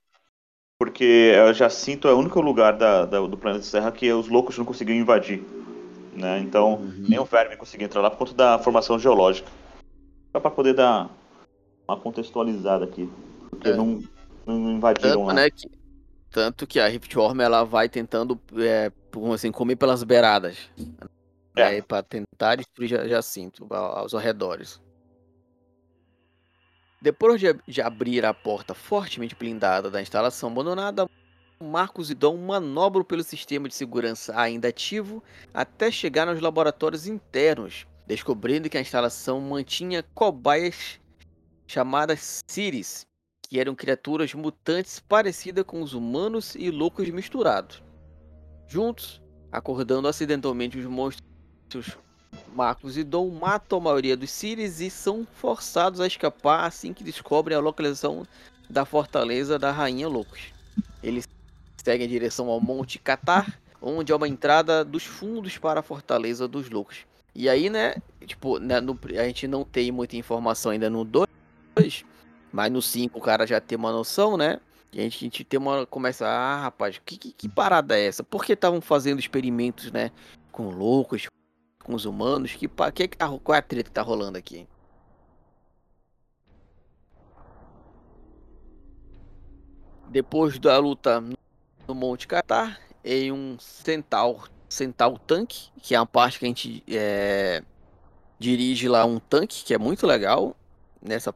porque Jacinto é o único lugar da, da, do planeta Terra que os loucos não conseguiam invadir. Né? Então, uhum. nem o verme conseguia entrar lá por conta da formação geológica. Só para poder dar uma contextualizada aqui. Porque é. não, não invadiram Tanto, lá. Né, que, tanto que a Riftworm ela vai tentando é, assim, comer pelas beiradas. É. Né, para tentar destruir Jacinto aos arredores. Depois de, de abrir a porta fortemente blindada da instalação abandonada, Marcos e Dom manobram pelo sistema de segurança ainda ativo até chegar nos laboratórios internos, descobrindo que a instalação mantinha cobaias chamadas Ciris, que eram criaturas mutantes parecidas com os humanos e loucos misturados. Juntos, acordando acidentalmente os monstros Marcos e Dom matam a maioria dos Sirius e são forçados a escapar assim que descobrem a localização da fortaleza da Rainha Loucos. Eles seguem em direção ao Monte Catar, onde é uma entrada dos fundos para a Fortaleza dos Loucos. E aí, né, tipo, né, no, a gente não tem muita informação ainda no 2, mas no 5 o cara já tem uma noção, né? E a gente, a gente tem uma. Começa, ah, rapaz, que, que, que parada é essa? Por que estavam fazendo experimentos, né? Com loucos, com os humanos. Que, que, que tá, qual é a treta que tá rolando aqui? Depois da luta no Monte Catar, em um Centaur, Centaur tanque, que é uma parte que a gente é, dirige lá um tanque, que é muito legal. Nessa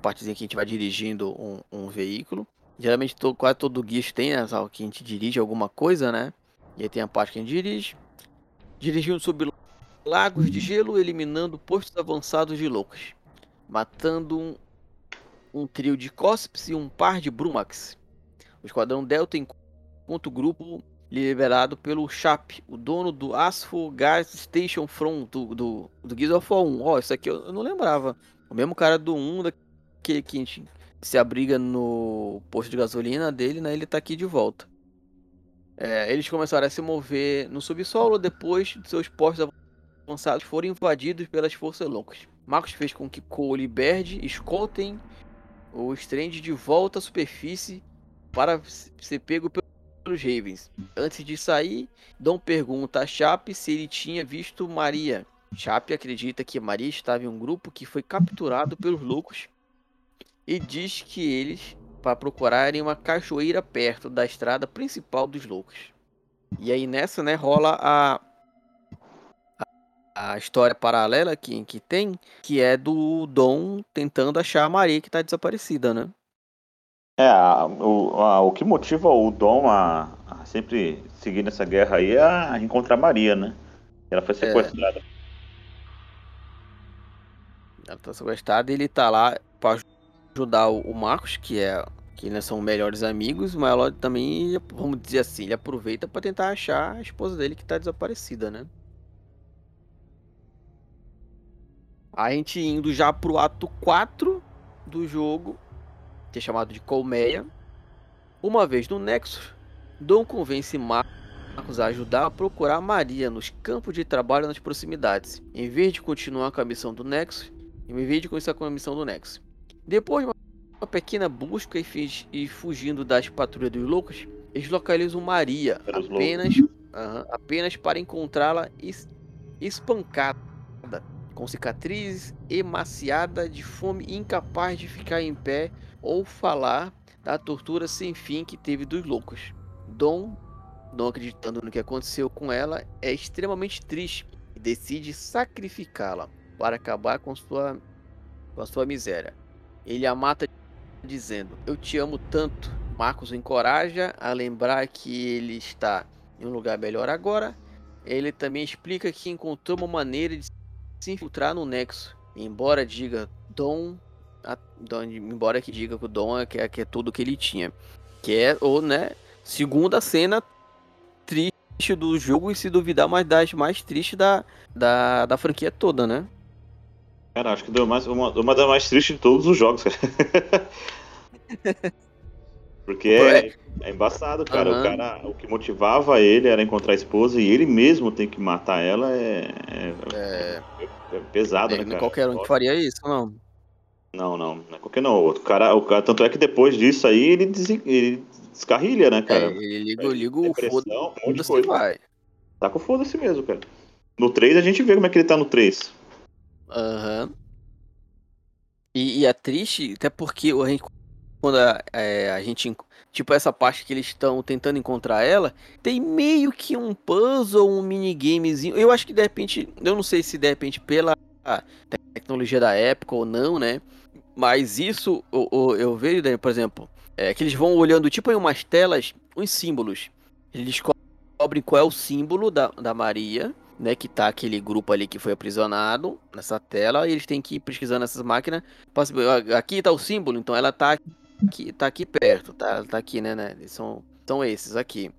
partezinha que a gente vai dirigindo um, um veículo. Geralmente todo, quase todo guia tem né, que a gente dirige alguma coisa, né? E aí tem a parte que a gente dirige. Dirigindo sobre lagos de gelo eliminando postos avançados de loucos, matando um, um trio de Cosps e um par de Brumax. O Esquadrão Delta encontra o grupo liberado pelo Chap, o dono do Asfo Gas Station Front do, do, do Gears of War 1. Ó, oh, isso aqui eu, eu, não lembrava. O mesmo cara do 1, daquele que a gente se abriga no posto de gasolina dele, né? Ele tá aqui de volta. É, eles começaram a se mover no subsolo depois de seus postos avançados foram invadidos pelas forças loucas. Marcos fez com que Cole e Baird escoltem o Strange de volta à superfície para ser pego pelos Ravens. Antes de sair, Dom pergunta a Chape se ele tinha visto Maria. Chape acredita que Maria estava em um grupo que foi capturado pelos loucos e diz que eles para procurarem uma cachoeira perto da estrada principal dos loucos. E aí nessa, né, rola a a história paralela que, que tem, que é do Dom tentando achar a Maria que tá desaparecida, né? É, a, o, a, o que motiva o Dom a, a, sempre seguir nessa guerra aí é a encontrar a Maria, né? Ela foi é. sequestrada. É. Ela tá sequestrada e ele tá lá pra ajudar o, o Marcos, que é que né, são melhores amigos, mas ela também, vamos dizer assim, ele aproveita para tentar achar a esposa dele que tá desaparecida, né? A gente indo já pro ato 4 do jogo, que é chamado de Colmeia. Uma vez no Nexus, Dom convence Marcos a ajudar a procurar Maria nos campos de trabalho nas proximidades, em vez de continuar com a missão do Nexus, em vez de começar com a missão do Nexus. Depois de uma pequena busca e, fugindo das patrulhas dos loucos, eles localizam Maria apenas, uh -huh, apenas para encontrá-la espancada com cicatrizes, emaciada, de fome, incapaz de ficar em pé ou falar, da tortura sem fim que teve dos loucos. Dom, não acreditando no que aconteceu com ela, é extremamente triste e decide sacrificá-la para acabar com sua, com a sua miséria. Ele a mata dizendo: Eu te amo tanto. Marcos o encoraja a lembrar que ele está em um lugar melhor agora. Ele também explica que encontrou uma maneira de se infiltrar no Nexo. Embora diga Dom, a, Dom embora que diga que o Dom é, que é, que é tudo que ele tinha. Que é, ou, né, segunda cena triste do jogo e se duvidar mais das mais tristes da, da, da franquia toda, né? Cara, acho que deu mais, uma, uma das mais tristes de todos os jogos, cara. [LAUGHS] Porque é, é embaçado, cara. Uhum. O cara. O que motivava ele era encontrar a esposa e ele mesmo tem que matar ela é. É, é... é pesado, é, né, cara? Qualquer um que faria isso, não. Não, não, não é qualquer não. O cara, o cara, tanto é que depois disso aí ele, des, ele descarrilha, né, cara? É, ele liga, liga o foda um vai. Tá com foda-se mesmo, cara. No 3 a gente vê como é que ele tá no 3. Aham. Uhum. E, e, é triste, até porque a gente quando a, é, a gente. Tipo, essa parte que eles estão tentando encontrar ela, tem meio que um puzzle, um minigamezinho. Eu acho que de repente. Eu não sei se de repente pela tecnologia da época ou não, né? Mas isso eu, eu, eu vejo, né, por exemplo, é, que eles vão olhando tipo em umas telas, uns símbolos. Eles descobrem qual é o símbolo da, da Maria, né? Que tá aquele grupo ali que foi aprisionado nessa tela. E eles têm que ir pesquisando essas máquinas. Aqui tá o símbolo, então ela tá aqui, tá aqui perto, tá, tá aqui, né, né? São, são esses aqui.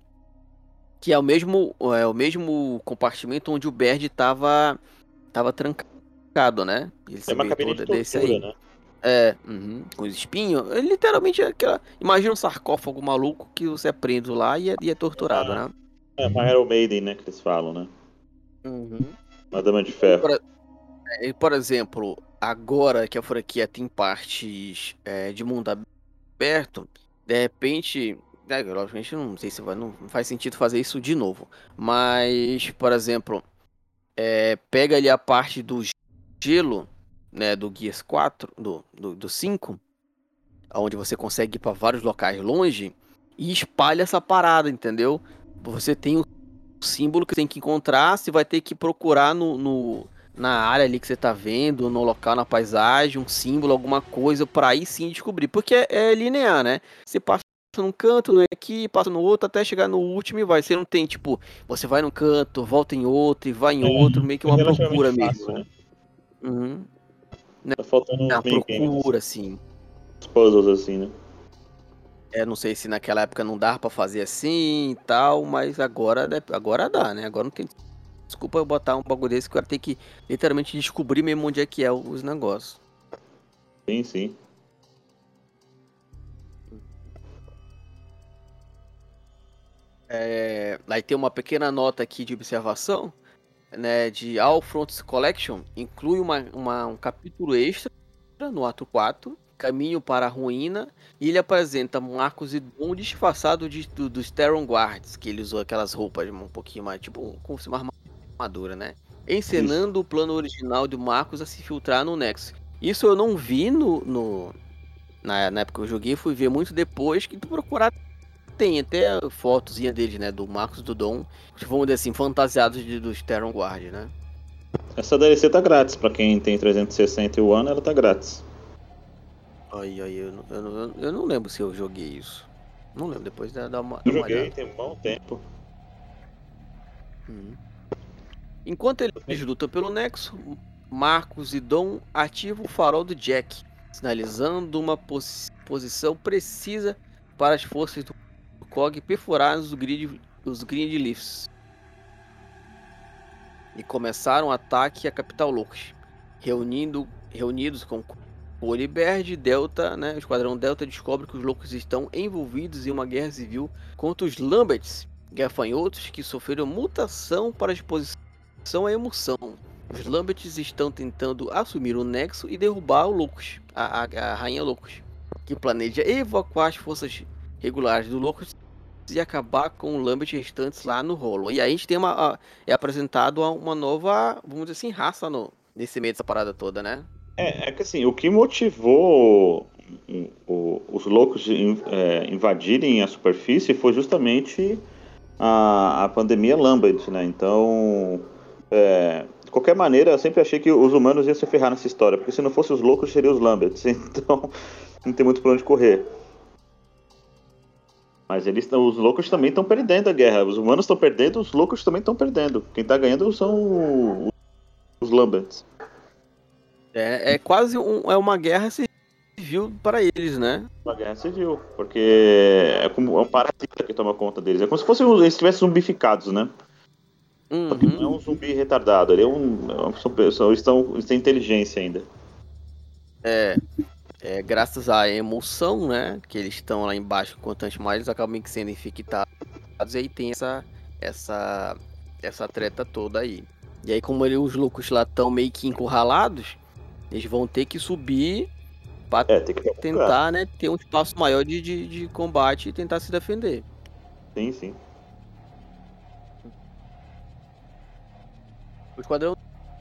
Que é o mesmo, é o mesmo compartimento onde o Baird tava, tava trancado, né? Ele é uma cabine de desse aí. né? É, uhum, com os espinhos. Ele literalmente é aquela. Imagina um sarcófago maluco que você é preso lá e é, e é torturado, ah, né? É uma Iron Maiden, né? Que eles falam, né? Uhum. Uma dama de ferro. Por, é, por exemplo, agora que a franquia tem partes é, de mundo perto, de repente, né, logicamente não sei se vai, não faz sentido fazer isso de novo. Mas, por exemplo, é, pega ali a parte do gelo, né, do Gears 4, do, do, do 5, onde você consegue ir para vários locais longe e espalha essa parada, entendeu? Você tem o símbolo que tem que encontrar, você vai ter que procurar no, no na área ali que você tá vendo, no local, na paisagem, um símbolo, alguma coisa, para aí sim descobrir. Porque é, é, linear, né? Você passa num canto, né, aqui, passa no outro, até chegar no último e vai. Você não tem, tipo, você vai num canto, volta em outro e vai em é, outro, meio que uma procura mesmo. Fácil, né? Uhum. Né? Tá faltando uma procura, assim. Os puzzles, assim, né? É, não sei se naquela época não dava para fazer assim e tal, mas agora, agora dá, né? Agora não tem Desculpa eu botar um bagulho desse que eu tenho que literalmente descobrir mesmo onde é que é os negócios. Sim, sim. É, aí tem uma pequena nota aqui de observação, né, de All Fronts Collection, inclui uma, uma, um capítulo extra no ato 4, Caminho para a Ruína, e ele apresenta Marcos e Dom disfarçado de, do, dos Terran Guards, que ele usou aquelas roupas um pouquinho mais, tipo, como se uma armadura, né? Encenando Isso. o plano original de Marcos a se filtrar no Nexus. Isso eu não vi no. no na, na, época que eu joguei, fui ver muito depois que procurar. Tem até fotozinha deles, né? Do Marcos do Dom. Vamos dizer assim, fantasiados de, dos Terran Guard, né? Essa DLC tá grátis, pra quem tem 360 e One, ela tá grátis. Aí, aí, eu, eu, eu, eu, não lembro se eu joguei isso. Não lembro, depois da, da uma. Eu joguei, tem um bom tempo. Hum. Enquanto eles lutam pelo Nexo, Marcos e Dom ativam o farol do Jack, sinalizando uma pos posição precisa para as forças do COG perfurarem os grid, os grid lifts. E começaram o ataque à capital Locus, reunindo, reunidos com Polybird Delta, né, o Esquadrão Delta descobre que os loucos estão envolvidos em uma guerra civil contra os Lamberts, gafanhotos que sofreram mutação para a exposição são a emoção. Os Lamberts estão tentando assumir o Nexo e derrubar o Locus, a, a, a Rainha Locus, que planeja evacuar as forças regulares do Locus e acabar com o Lambert restantes lá no rolo. E aí a gente tem uma. A, é apresentado uma nova, vamos dizer assim, raça no, nesse meio dessa parada toda, né? É, é que assim, o que motivou o, os loucos é, invadirem a superfície foi justamente a, a pandemia Lambert, né? Então, é, de qualquer maneira, eu sempre achei que os humanos iam se ferrar nessa história, porque se não fosse os loucos, seriam os Lamberts. [LAUGHS] Então, não tem muito pra onde correr. Mas eles, os loucos também estão perdendo a guerra. Os humanos estão perdendo, os loucos também estão perdendo. Quem está ganhando são os Lamberts. É, é quase um, é uma guerra civil para eles, né? Uma guerra civil, porque é como é um parasita que toma conta deles. É como se fossem eles estivessem zumbificados, né? Uhum. não é um zumbi retardado, ele é um. É uma, são, eles, estão, eles têm inteligência ainda. É, é, graças à emoção, né? Que eles estão lá embaixo constante mais, eles acabam sendo infectados. E aí tem essa, essa, essa treta toda aí. E aí, como ele, os loucos lá estão meio que encurralados, eles vão ter que subir para é, tentar né, ter um espaço maior de, de, de combate e tentar se defender. Sim, sim. O Esquadrão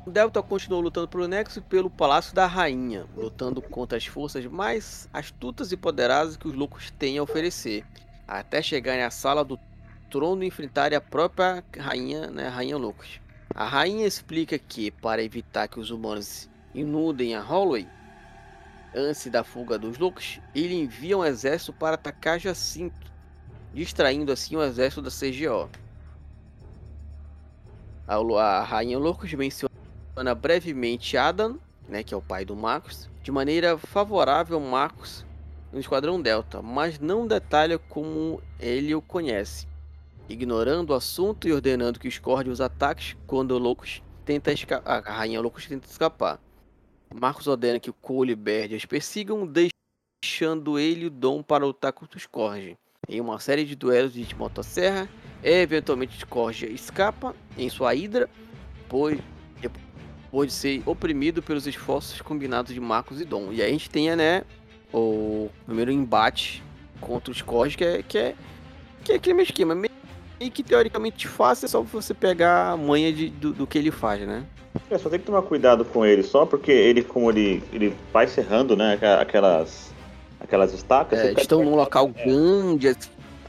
Delta continuou lutando pelo Nexo e pelo Palácio da Rainha, lutando contra as forças mais astutas e poderosas que os loucos têm a oferecer, até chegarem à sala do trono e enfrentarem a própria rainha, né, Rainha Loucos. A rainha explica que, para evitar que os humanos inundem a Holloway, antes da fuga dos loucos, ele envia um exército para atacar Jacinto, distraindo assim o exército da CGO. A, Rainha Loucos menciona brevemente Adam, né, que é o pai do Marcos, de maneira favorável Marcos no Esquadrão Delta, mas não detalha como ele o conhece, ignorando o assunto e ordenando que escorde os ataques quando Loucos tenta. A Rainha Loucos tenta escapar. Marcos ordena que o Cole e Baird as persigam, deixando ele o dom para lutar contra o Scourge. Em uma série de duelos de motosserra, eventualmente Scourge escapa em sua hidra, pois depois de ser oprimido pelos esforços combinados de Marcos e Dom. E aí a gente tem, né, o primeiro embate contra o Scourge, que é, que é, que é aquele mesmo esquema, meio que teoricamente fácil, é só você pegar a manha de, do, do que ele faz, né? É, só tem que tomar cuidado com ele, só porque ele, como ele, ele vai serrando, né, aquelas, aquelas estacas. É, estão num local é. grande,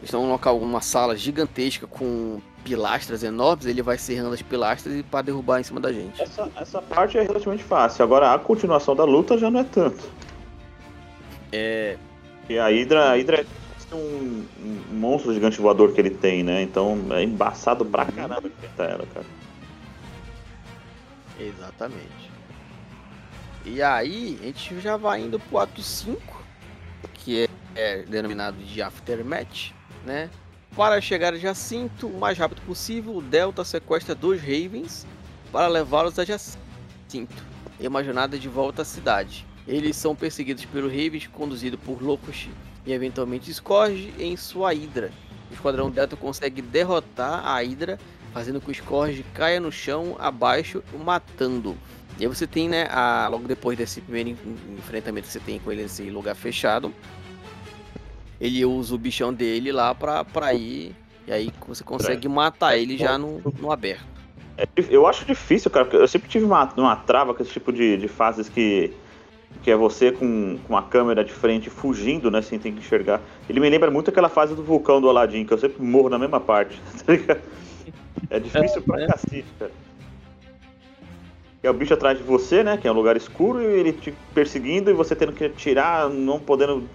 estão num local, uma sala gigantesca com pilastras enormes, ele vai serrando as pilastras e para derrubar em cima da gente. Essa, essa parte é relativamente fácil, agora a continuação da luta já não é tanto. É. E a Hydra, a Hydra é um, um monstro gigante voador que ele tem, né? Então é embaçado pra caramba enfrentar ela, cara. Exatamente. E aí, a gente já vai indo pro ato 5, que é, é denominado de Aftermath, né? Para chegar a Jacinto o mais rápido possível, o Delta sequestra dois Ravens para levá-los a Jacinto, em uma jornada de volta à cidade. Eles são perseguidos pelo Ravens, conduzido por Locust e eventualmente Scourge em sua Hydra. O Esquadrão Delta consegue derrotar a Hydra fazendo que o Scourge caia no chão abaixo, matando. E aí você tem, né, a, logo depois desse primeiro enfrentamento que você tem com ele nesse lugar fechado, ele usa o bichão dele lá pra, pra ir, e aí você consegue matar ele já no, no aberto. É, eu acho difícil, cara, porque eu sempre tive uma, uma trava com esse tipo de, de fases que, que é você com, com a câmera de frente fugindo, né, sem ter que enxergar. Ele me lembra muito aquela fase do vulcão do Aladdin, que eu sempre morro na mesma parte, [LAUGHS] tá ligado? É difícil é, pra é. cacete, cara. É o bicho atrás de você, né? Que é um lugar escuro e ele te perseguindo e você tendo que atirar, não podendo.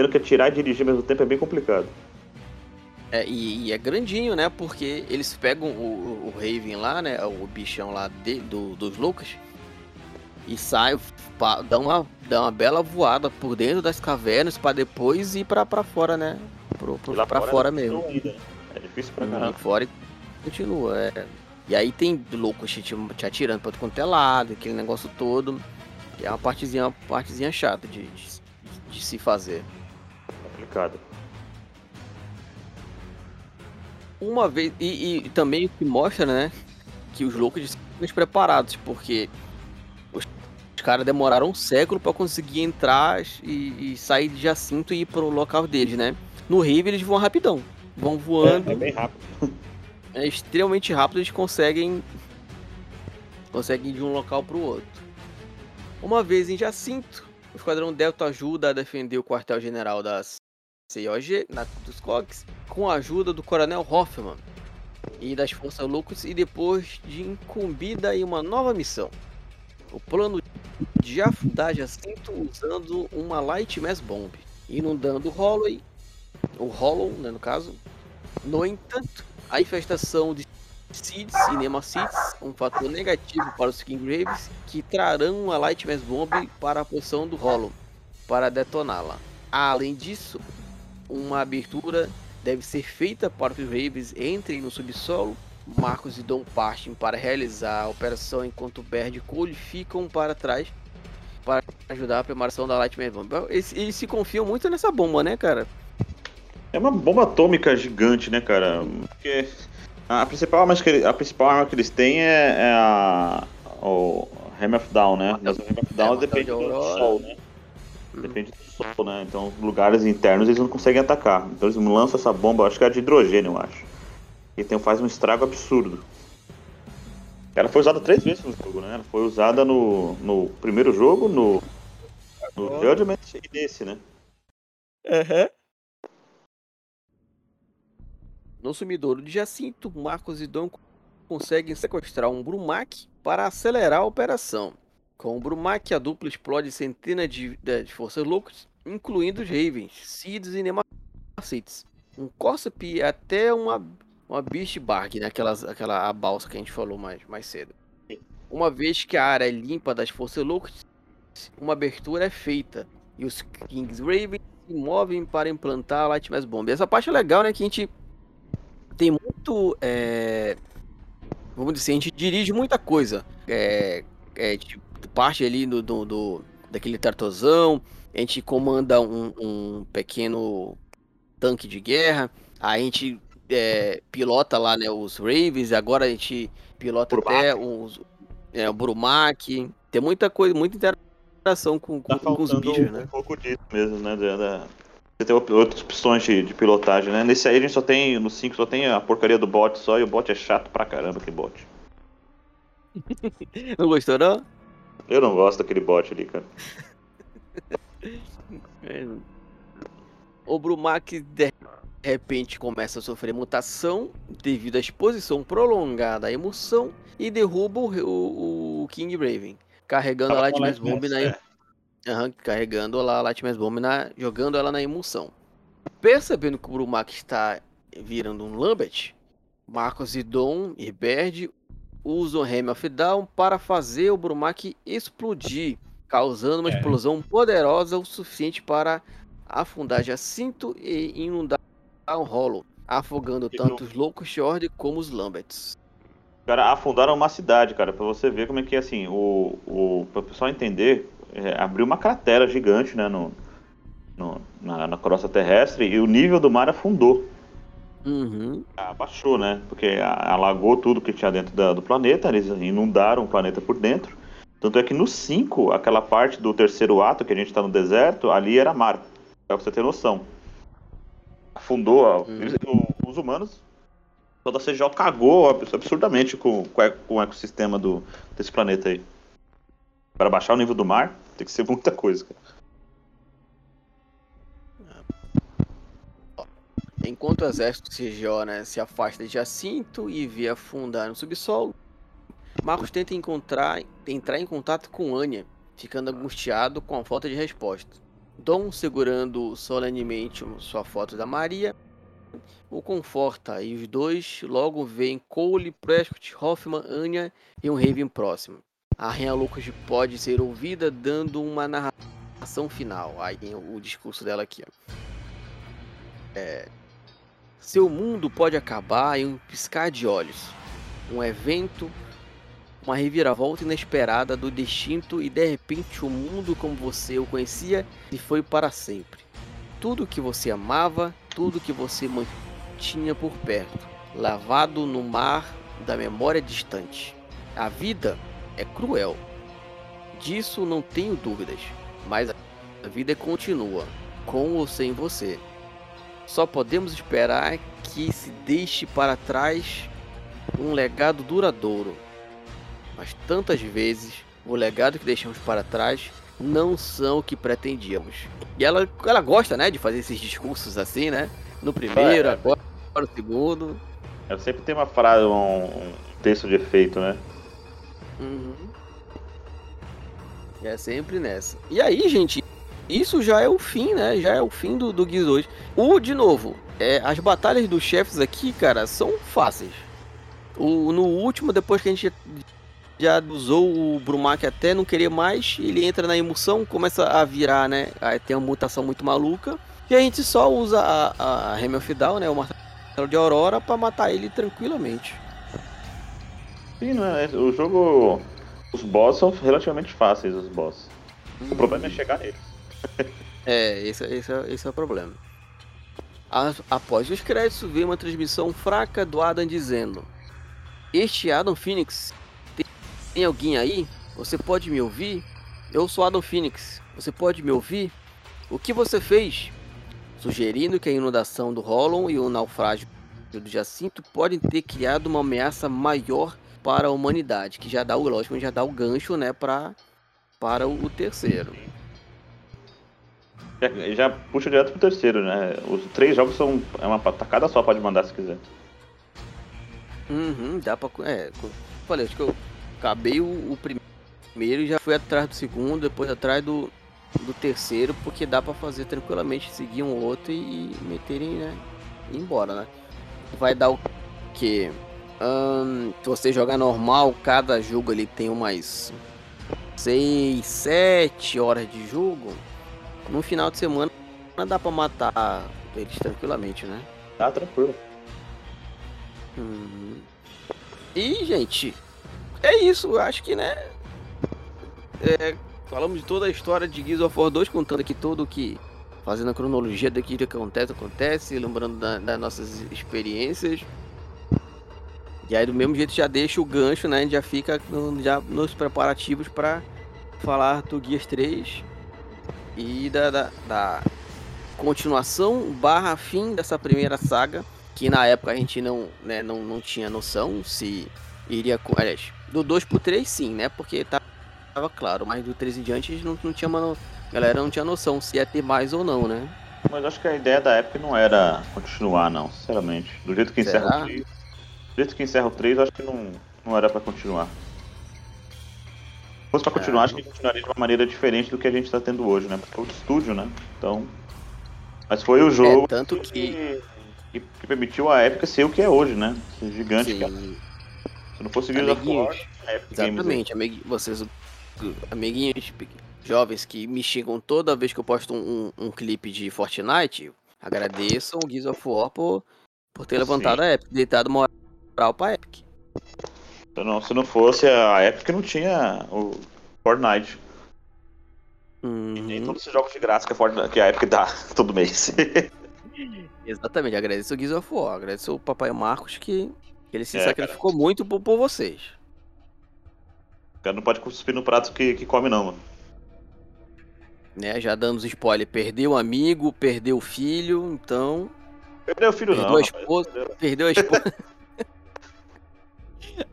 Tendo que atirar e dirigir ao mesmo tempo é bem complicado. É, e, e, é grandinho, né? Porque eles pegam o, o Raven lá, né? O bichão lá de, do, dos Lucas. E saem, dá uma, dá uma bela voada por dentro das cavernas para depois ir pra, pra fora, né? Pro, pro, pra fora, fora mesmo. Ainda. É difícil pra caramba. Fora continua. É. E aí tem louco te, te atirando pra quanto é lado, aquele negócio todo. Que é uma partezinha, uma partezinha chata de, de, de se fazer. Complicado. Uma vez. E, e, também o que mostra, né? Que os loucos estão preparados, porque os, os caras demoraram um século para conseguir entrar e, e, sair de Jacinto e ir pro local deles, né? No Rive eles vão rapidão. Vão voando. É, é bem rápido. [LAUGHS] é extremamente rápido, eles conseguem conseguem ir de um local para o outro. Uma vez em Jacinto, O Esquadrão Delta ajuda a defender o quartel-general das COG, na dos Cogs, com a ajuda do Coronel Hoffman e das Forças Loucas e depois de incumbida em uma nova missão. O plano de afundar Jacinto usando uma Light Mass Bomb, inundando Holloway, o Hollow, né, no caso. No entanto, a infestação de Seeds e um fator negativo para os Kinggraves, que trarão a Light Mass Bomb para a posição do Hollow, para detoná-la. Além disso, uma abertura deve ser feita para que os Ravens entrem no subsolo. Marcos e Dom partem para realizar a operação enquanto Baird e Cole ficam para trás para ajudar a preparação da Lightning Bomb. Eles, eles, se confiam muito nessa bomba, né, cara? É uma bomba atômica gigante, né, cara? Porque a principal arma que, a principal arma que eles têm é, é a o Hammer of Down, né? Mas o Hammer of Down é, depende do sol, né? Depende do sol, né? Então, lugares internos eles não conseguem atacar. Então, eles lançam essa bomba, acho que é de hidrogênio, eu acho. E tem, faz um estrago absurdo. Ela foi usada três vezes no jogo, né? Ela foi usada no, no primeiro jogo, no, no Judgment e nesse, né? Uhum. No sumidouro de Jacinto, Marcos e Dom conseguem sequestrar um Brumac para acelerar a operação. Com o Brumac, a dupla explode centenas de, de forças loucas, incluindo os Ravens, Seeds e Nemacites. Um Corsup e até uma, uma Beast Barg, né? Aquela, aquela a balsa que a gente falou mais, mais cedo. Uma vez que a área é limpa das forças loucas, uma abertura é feita. E os Kings Ravens se movem para implantar a Light Mass Bomb. Essa parte é legal, né? Que a gente tem muito. É... Vamos dizer, a gente dirige muita coisa. É, é, tipo, parte ali do, do, do daquele tartozão, a gente comanda um, um, pequeno tanque de guerra, a gente é, pilota lá né, os Ravens, agora a gente pilota Brumac. até os, é, o Brumac, tem muita coisa, muita interação com, tá com, com os bichos, né? Um pouco disso mesmo, né? Da, Você tem outras opções de, de, pilotagem, né? Nesse aí a gente só tem, no 5 só tem a porcaria do bot só, e o bot é chato pra caramba, que bot. [LAUGHS] não gostou não? Eu não gosto daquele bot ali, cara. [LAUGHS] o Brumac de repente começa a sofrer mutação devido à exposição prolongada à emoção e derruba o, o, o King Raven, carregando a Lightning Bomb na é. uhum, carregando lá a Lightning Bomb na jogando ela na emoção. Percebendo que o Brumac está virando um Lambert, Marcos e Dom e Baird usam Hammer of Down para fazer o Brumac explodir, causando uma é. explosão poderosa o suficiente para afundar Jacinto e inundar um rolo, afogando e tanto os Loucos Shord como os Lambets. Cara, afundaram uma cidade, cara, para você ver como é que assim, o, o para o pessoal entender, é, abriu uma cratera gigante, né, no, no na, na crosta terrestre e o nível do mar afundou. Uhum. Abaixou, né? Porque alagou tudo que tinha dentro da, do planeta, eles inundaram o planeta por dentro. Tanto é que no 5, aquela parte do terceiro ato, que a gente tá no deserto, ali era mar. Pra você ter noção. Afundou. Uhum. os humanos. Toda a CGO cagou absurdamente com, com o ecossistema do, desse planeta aí. Para baixar o nível do mar, tem que ser [LAUGHS] muita coisa, cara. Enquanto o exército CGO né, se afasta de Jacinto e vê afundar no subsolo, Marcos tenta encontrar, entrar em contato com Anya, ficando angustiado com a falta de resposta. Dom, segurando solenemente sua foto da Maria, o conforta e os dois logo veem Cole, Prescott, Hoffman, Anya e um Raven próximo. A Rainha Lucas pode ser ouvida dando uma narração final. Aí o discurso dela aqui. Ó. É, seu mundo pode acabar em um piscar de olhos. Um evento, uma reviravolta inesperada do destino e de repente o mundo como você o conhecia se foi para sempre. Tudo que você amava, tudo que você mantinha por perto, lavado no mar da memória distante. A vida é cruel. Disso não tenho dúvidas, mas a vida continua, com ou sem você. Só podemos esperar que se deixe para trás um legado duradouro. Mas tantas vezes o legado que deixamos para trás não são o que pretendíamos. E ela, ela gosta, né, de fazer esses discursos assim, né? No primeiro, é, agora no segundo. Ela sempre tem uma frase, um, um texto de efeito, né? Uhum. É sempre nessa. E aí, gente, isso já é o fim, né? Já é o fim do, do Gears 2. O, de novo, é, as batalhas dos chefes aqui, cara, são fáceis. O, no último, depois que a gente já usou o Brumac até não querer mais, ele entra na emoção, começa a virar, né? Aí tem uma mutação muito maluca. E a gente só usa a, a Remel né? O martelo de Aurora, para matar ele tranquilamente. Sim, não é? O jogo. Os boss são relativamente fáceis, os boss. Hum. O problema é chegar neles. É, esse, esse, é, esse é o problema. Após os créditos, veio uma transmissão fraca do Adam dizendo: Este Adam Phoenix, tem, alguém aí? Você pode me ouvir? Eu sou Adam Phoenix, você pode me ouvir? O que você fez? Sugerindo que a inundação do Hollon e o naufrágio do Jacinto podem ter criado uma ameaça maior para a humanidade, que já dá o lógico, já dá o gancho, né, para para o terceiro. Já, [LAUGHS] já puxa direto pro terceiro, né? Os três jogos são. É uma tacada só, pode mandar se quiser. Uhum, dá pra. É, falei, acho que eu acabei o, o primeiro e já fui atrás do segundo, depois atrás do, do terceiro, porque dá pra fazer tranquilamente, seguir um outro e, e meterem, né? Ir embora, né? Vai dar o que? Se você jogar normal, cada jogo ele tem umas 6, 7 horas de jogo no final de semana dá pra matar eles tranquilamente, né? Tá tranquilo. Hum. E, gente, é isso. Acho que, né? É, falamos de toda a história de Gears of War 2, contando aqui tudo que. Fazendo a cronologia daqui que acontece, acontece, lembrando da, das nossas experiências. E aí, do mesmo jeito, já deixa o gancho, né? Já fica no, já nos preparativos para falar do Gears 3 e da, da, da continuação barra fim dessa primeira saga, que na época a gente não, né, não, não tinha noção se iria. Aliás, do 2 pro 3 sim, né? Porque tava claro, mas do 3 em diante a gente não, não tinha uma. galera não tinha noção se ia ter mais ou não, né? Mas acho que a ideia da época não era continuar, não, sinceramente. Do jeito que encerra Será? o 3. Do jeito que encerra o 3, acho que não, não era para continuar fosse pra continuar, é. acho que continuaria de uma maneira diferente do que a gente tá tendo hoje, né? Porque é o estúdio, né? Então. Mas foi o jogo é, tanto que... que... que permitiu a época ser o que é hoje, né? Ser gigante, Sim. cara. Se não fosse Gears of War, Exatamente, amig... vocês, amiguinhos jovens que me xingam toda vez que eu posto um, um, um clipe de Fortnite, agradeçam o Gears of War por, por ter levantado Sim. a Epic, deitado moral pra Epic. Se não, se não fosse a Epic, não tinha o Fortnite. Uhum. E nem todos esses jogos de graça que a, Fortnite, que a Epic dá [LAUGHS] todo mês. Exatamente, agradeço o Gears of War, agradeço o Papai Marcos que, que ele se é, sacrificou cara. muito por, por vocês. O cara não pode cuspir no prato que, que come, não, mano. Né, já damos spoiler, perdeu o amigo, perdeu o filho, então. Perdeu o filho, perdeu não. A esposa, perdeu a esposa. [LAUGHS]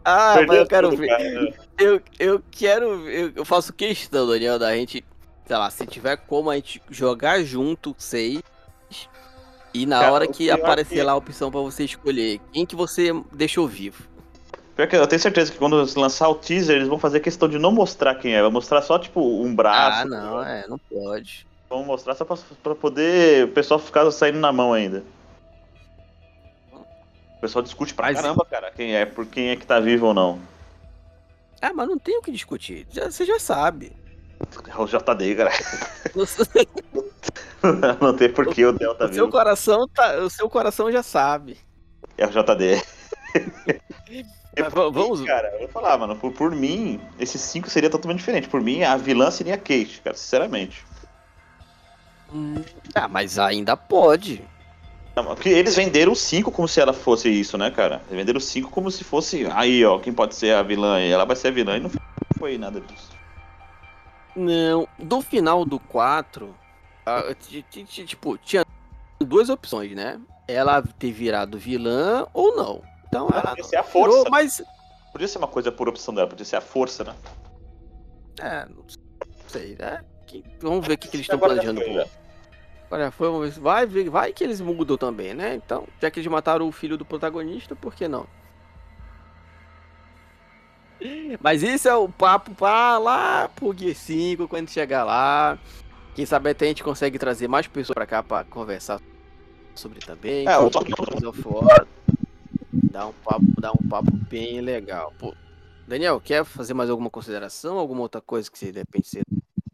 Ah, Perdeu mas eu quero ver. Cara. Eu, eu quero. Eu, eu, faço questão, Daniel, da gente. Sei lá, se tiver como a gente jogar junto, seis. E na cara, hora que aparecer que... lá a opção pra você escolher, quem que você deixou vivo? Pior que eu tenho certeza que quando lançar o teaser, eles vão fazer questão de não mostrar quem é. Vai mostrar só, tipo, um braço. Ah, não, é, não pode. Vão mostrar só pra, pra poder o pessoal ficar saindo na mão ainda. O pessoal discute pra mas... caramba, cara, quem é, por quem é que tá vivo ou não. Ah, mas não tem o que discutir. Já, você já sabe. É o JD, cara. [LAUGHS] não tem por que o Delta o vivo. Seu coração tá, o seu coração já sabe. É o JD. Mas, vamos. cara, eu vou falar, mano, por, por mim, esses cinco seria totalmente diferente. Por mim, a vilã seria a Kate, cara, sinceramente. Hum, ah, mas ainda pode. Porque eles venderam 5 como se ela fosse isso, né, cara? Eles venderam 5 como se fosse. Aí, ó, quem pode ser a vilã? E ela vai ser a vilã e não foi nada disso. Não, do final do 4, tipo, tinha duas opções, né? Ela ter virado vilã ou não. Então ela. Podia ser a força. Virou, mas... Podia ser uma coisa por opção dela, podia ser a força, né? É, não sei, né? vamos ver o que, que eles estão planejando. Foi, Agora foi, vamos ver. Vai, vai que eles mudam também, né? Então, já que eles mataram o filho do protagonista, por que não? Mas isso é o papo para lá pro Gear 5, quando chegar lá. Quem sabe até a gente consegue trazer mais pessoas para cá para conversar sobre também. É, eu tô... Dá um papo, dá um papo bem legal. Pô, Daniel, quer fazer mais alguma consideração? Alguma outra coisa que você de repente você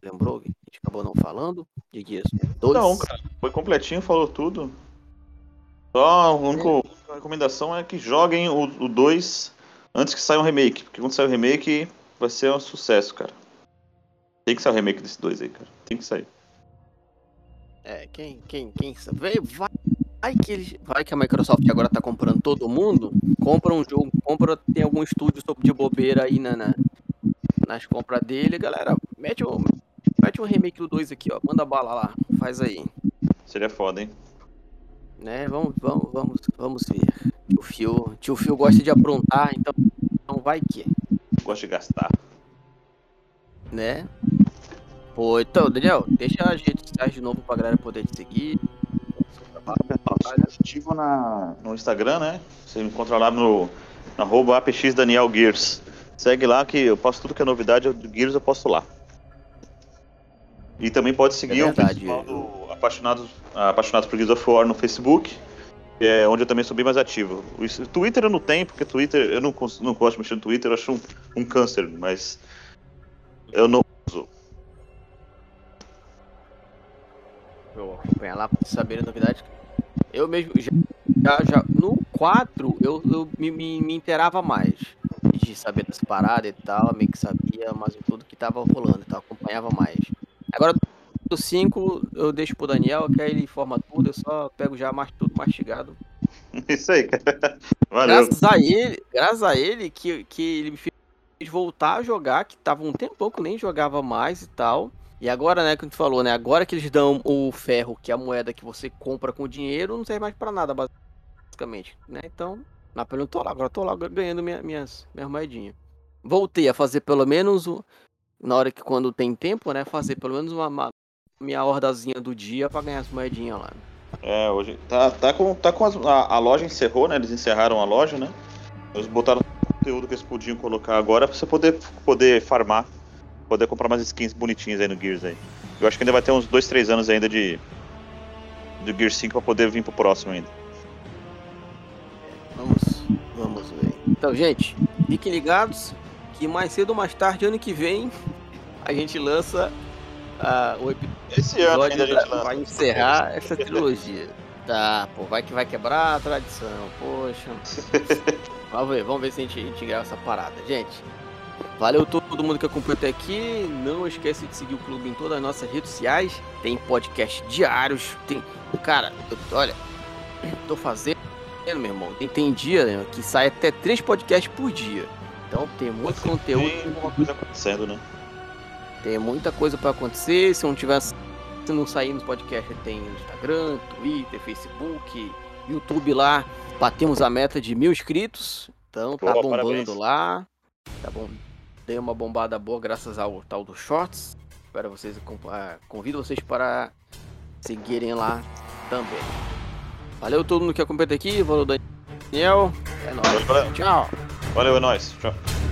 lembrou? A gente acabou não falando? De dias. Dois? Não, cara. Foi completinho, falou tudo. Só a única é. recomendação é que joguem o 2 antes que saia um remake. Porque quando sair o remake, vai ser um sucesso, cara. Tem que sair o remake desse dois aí, cara. Tem que sair. É, quem, quem, quem sabe? Vai, vai que eles, vai que a Microsoft agora tá comprando todo mundo, compra um jogo, compra, tem algum estúdio de bobeira aí na, na nas compras dele, galera, mete um, mete um remake do 2 aqui, ó, manda bala lá, faz aí. Seria foda, hein? Né, vamos, vamos, vamos, vamos ver. Tio Phil, tio Phil gosta de aprontar, então, então vai que. Gosta de gastar. Né? Pô, então, Daniel, deixa a gente de novo pra galera poder te seguir. Ativo na, no Instagram, né? Você me encontra lá no, no arroba APX Daniel Gears. Segue lá que eu posto tudo que é novidade do Gears, eu posto lá. E também pode seguir é verdade, o do Apaixonados, Apaixonados por Gears of War no Facebook, é onde eu também sou bem mais ativo. O Twitter eu não tenho, porque Twitter eu não, não gosto de mexer no Twitter, eu acho um, um câncer, mas eu não uso. Eu acompanhar lá pra saber a novidade. Eu mesmo já, já, já no 4 eu, eu me, me, me inteirava mais de saber das paradas e tal, meio que sabia mais tudo que tava rolando e tal, acompanhava mais. Agora do 5 eu deixo pro Daniel, que aí ele informa tudo, eu só pego já mais tudo mastigado. [LAUGHS] Isso aí, cara. Valeu. Graças a ele, graças a ele que, que ele me fez voltar a jogar, que tava um tempão que nem jogava mais e tal. E agora, né, que tu falou, né? Agora que eles dão o ferro, que é a moeda que você compra com dinheiro, não serve mais para nada, basicamente, né? Então, na pele eu tô lá, agora eu tô lá ganhando minha, minhas, minhas moedinhas. Voltei a fazer pelo menos, na hora que quando tem tempo, né, fazer pelo menos uma, uma minha hordazinha do dia para ganhar as moedinhas lá. É, hoje tá, tá com, tá com as, a, a, loja encerrou, né? Eles encerraram a loja, né? Eles botaram o conteúdo que eles podiam colocar agora pra você poder, poder farmar poder comprar umas skins bonitinhas aí no Gears aí. Eu acho que ainda vai ter uns 2, 3 anos ainda de do Gears 5 para poder vir pro próximo ainda. Vamos, vamos ver. Então, gente, fiquem ligados que mais cedo ou mais tarde, ano que vem, a gente lança uh, o episódio. Esse ano ainda a gente lança. Vai encerrar essa trilogia. Tá, pô, vai que vai quebrar a tradição, poxa. vamos ver, vamos ver se a gente, a gente grava essa parada. Gente, Valeu todo mundo que acompanhou até aqui. Não esquece de seguir o clube em todas as nossas redes sociais. Tem podcast diários. Tem. Cara, eu, olha, tô fazendo, meu irmão. Tem, tem dia né, que sai até três podcasts por dia. Então tem muito Você conteúdo. Tem alguma coisa acontecendo, né? Tem muita coisa para acontecer. Se não tiver. Se não sair nos podcasts, tem Instagram, Twitter, Facebook, YouTube lá. Batemos a meta de mil inscritos. Então tá bombando parabéns. lá. Tá bom dei uma bombada boa graças ao tal do Shorts. Espero vocês, ah, convido vocês para seguirem lá também. Valeu todo mundo que acompanha aqui, valeu Daniel. É nóis. Valeu, Tchau. Valeu, é nóis. Tchau.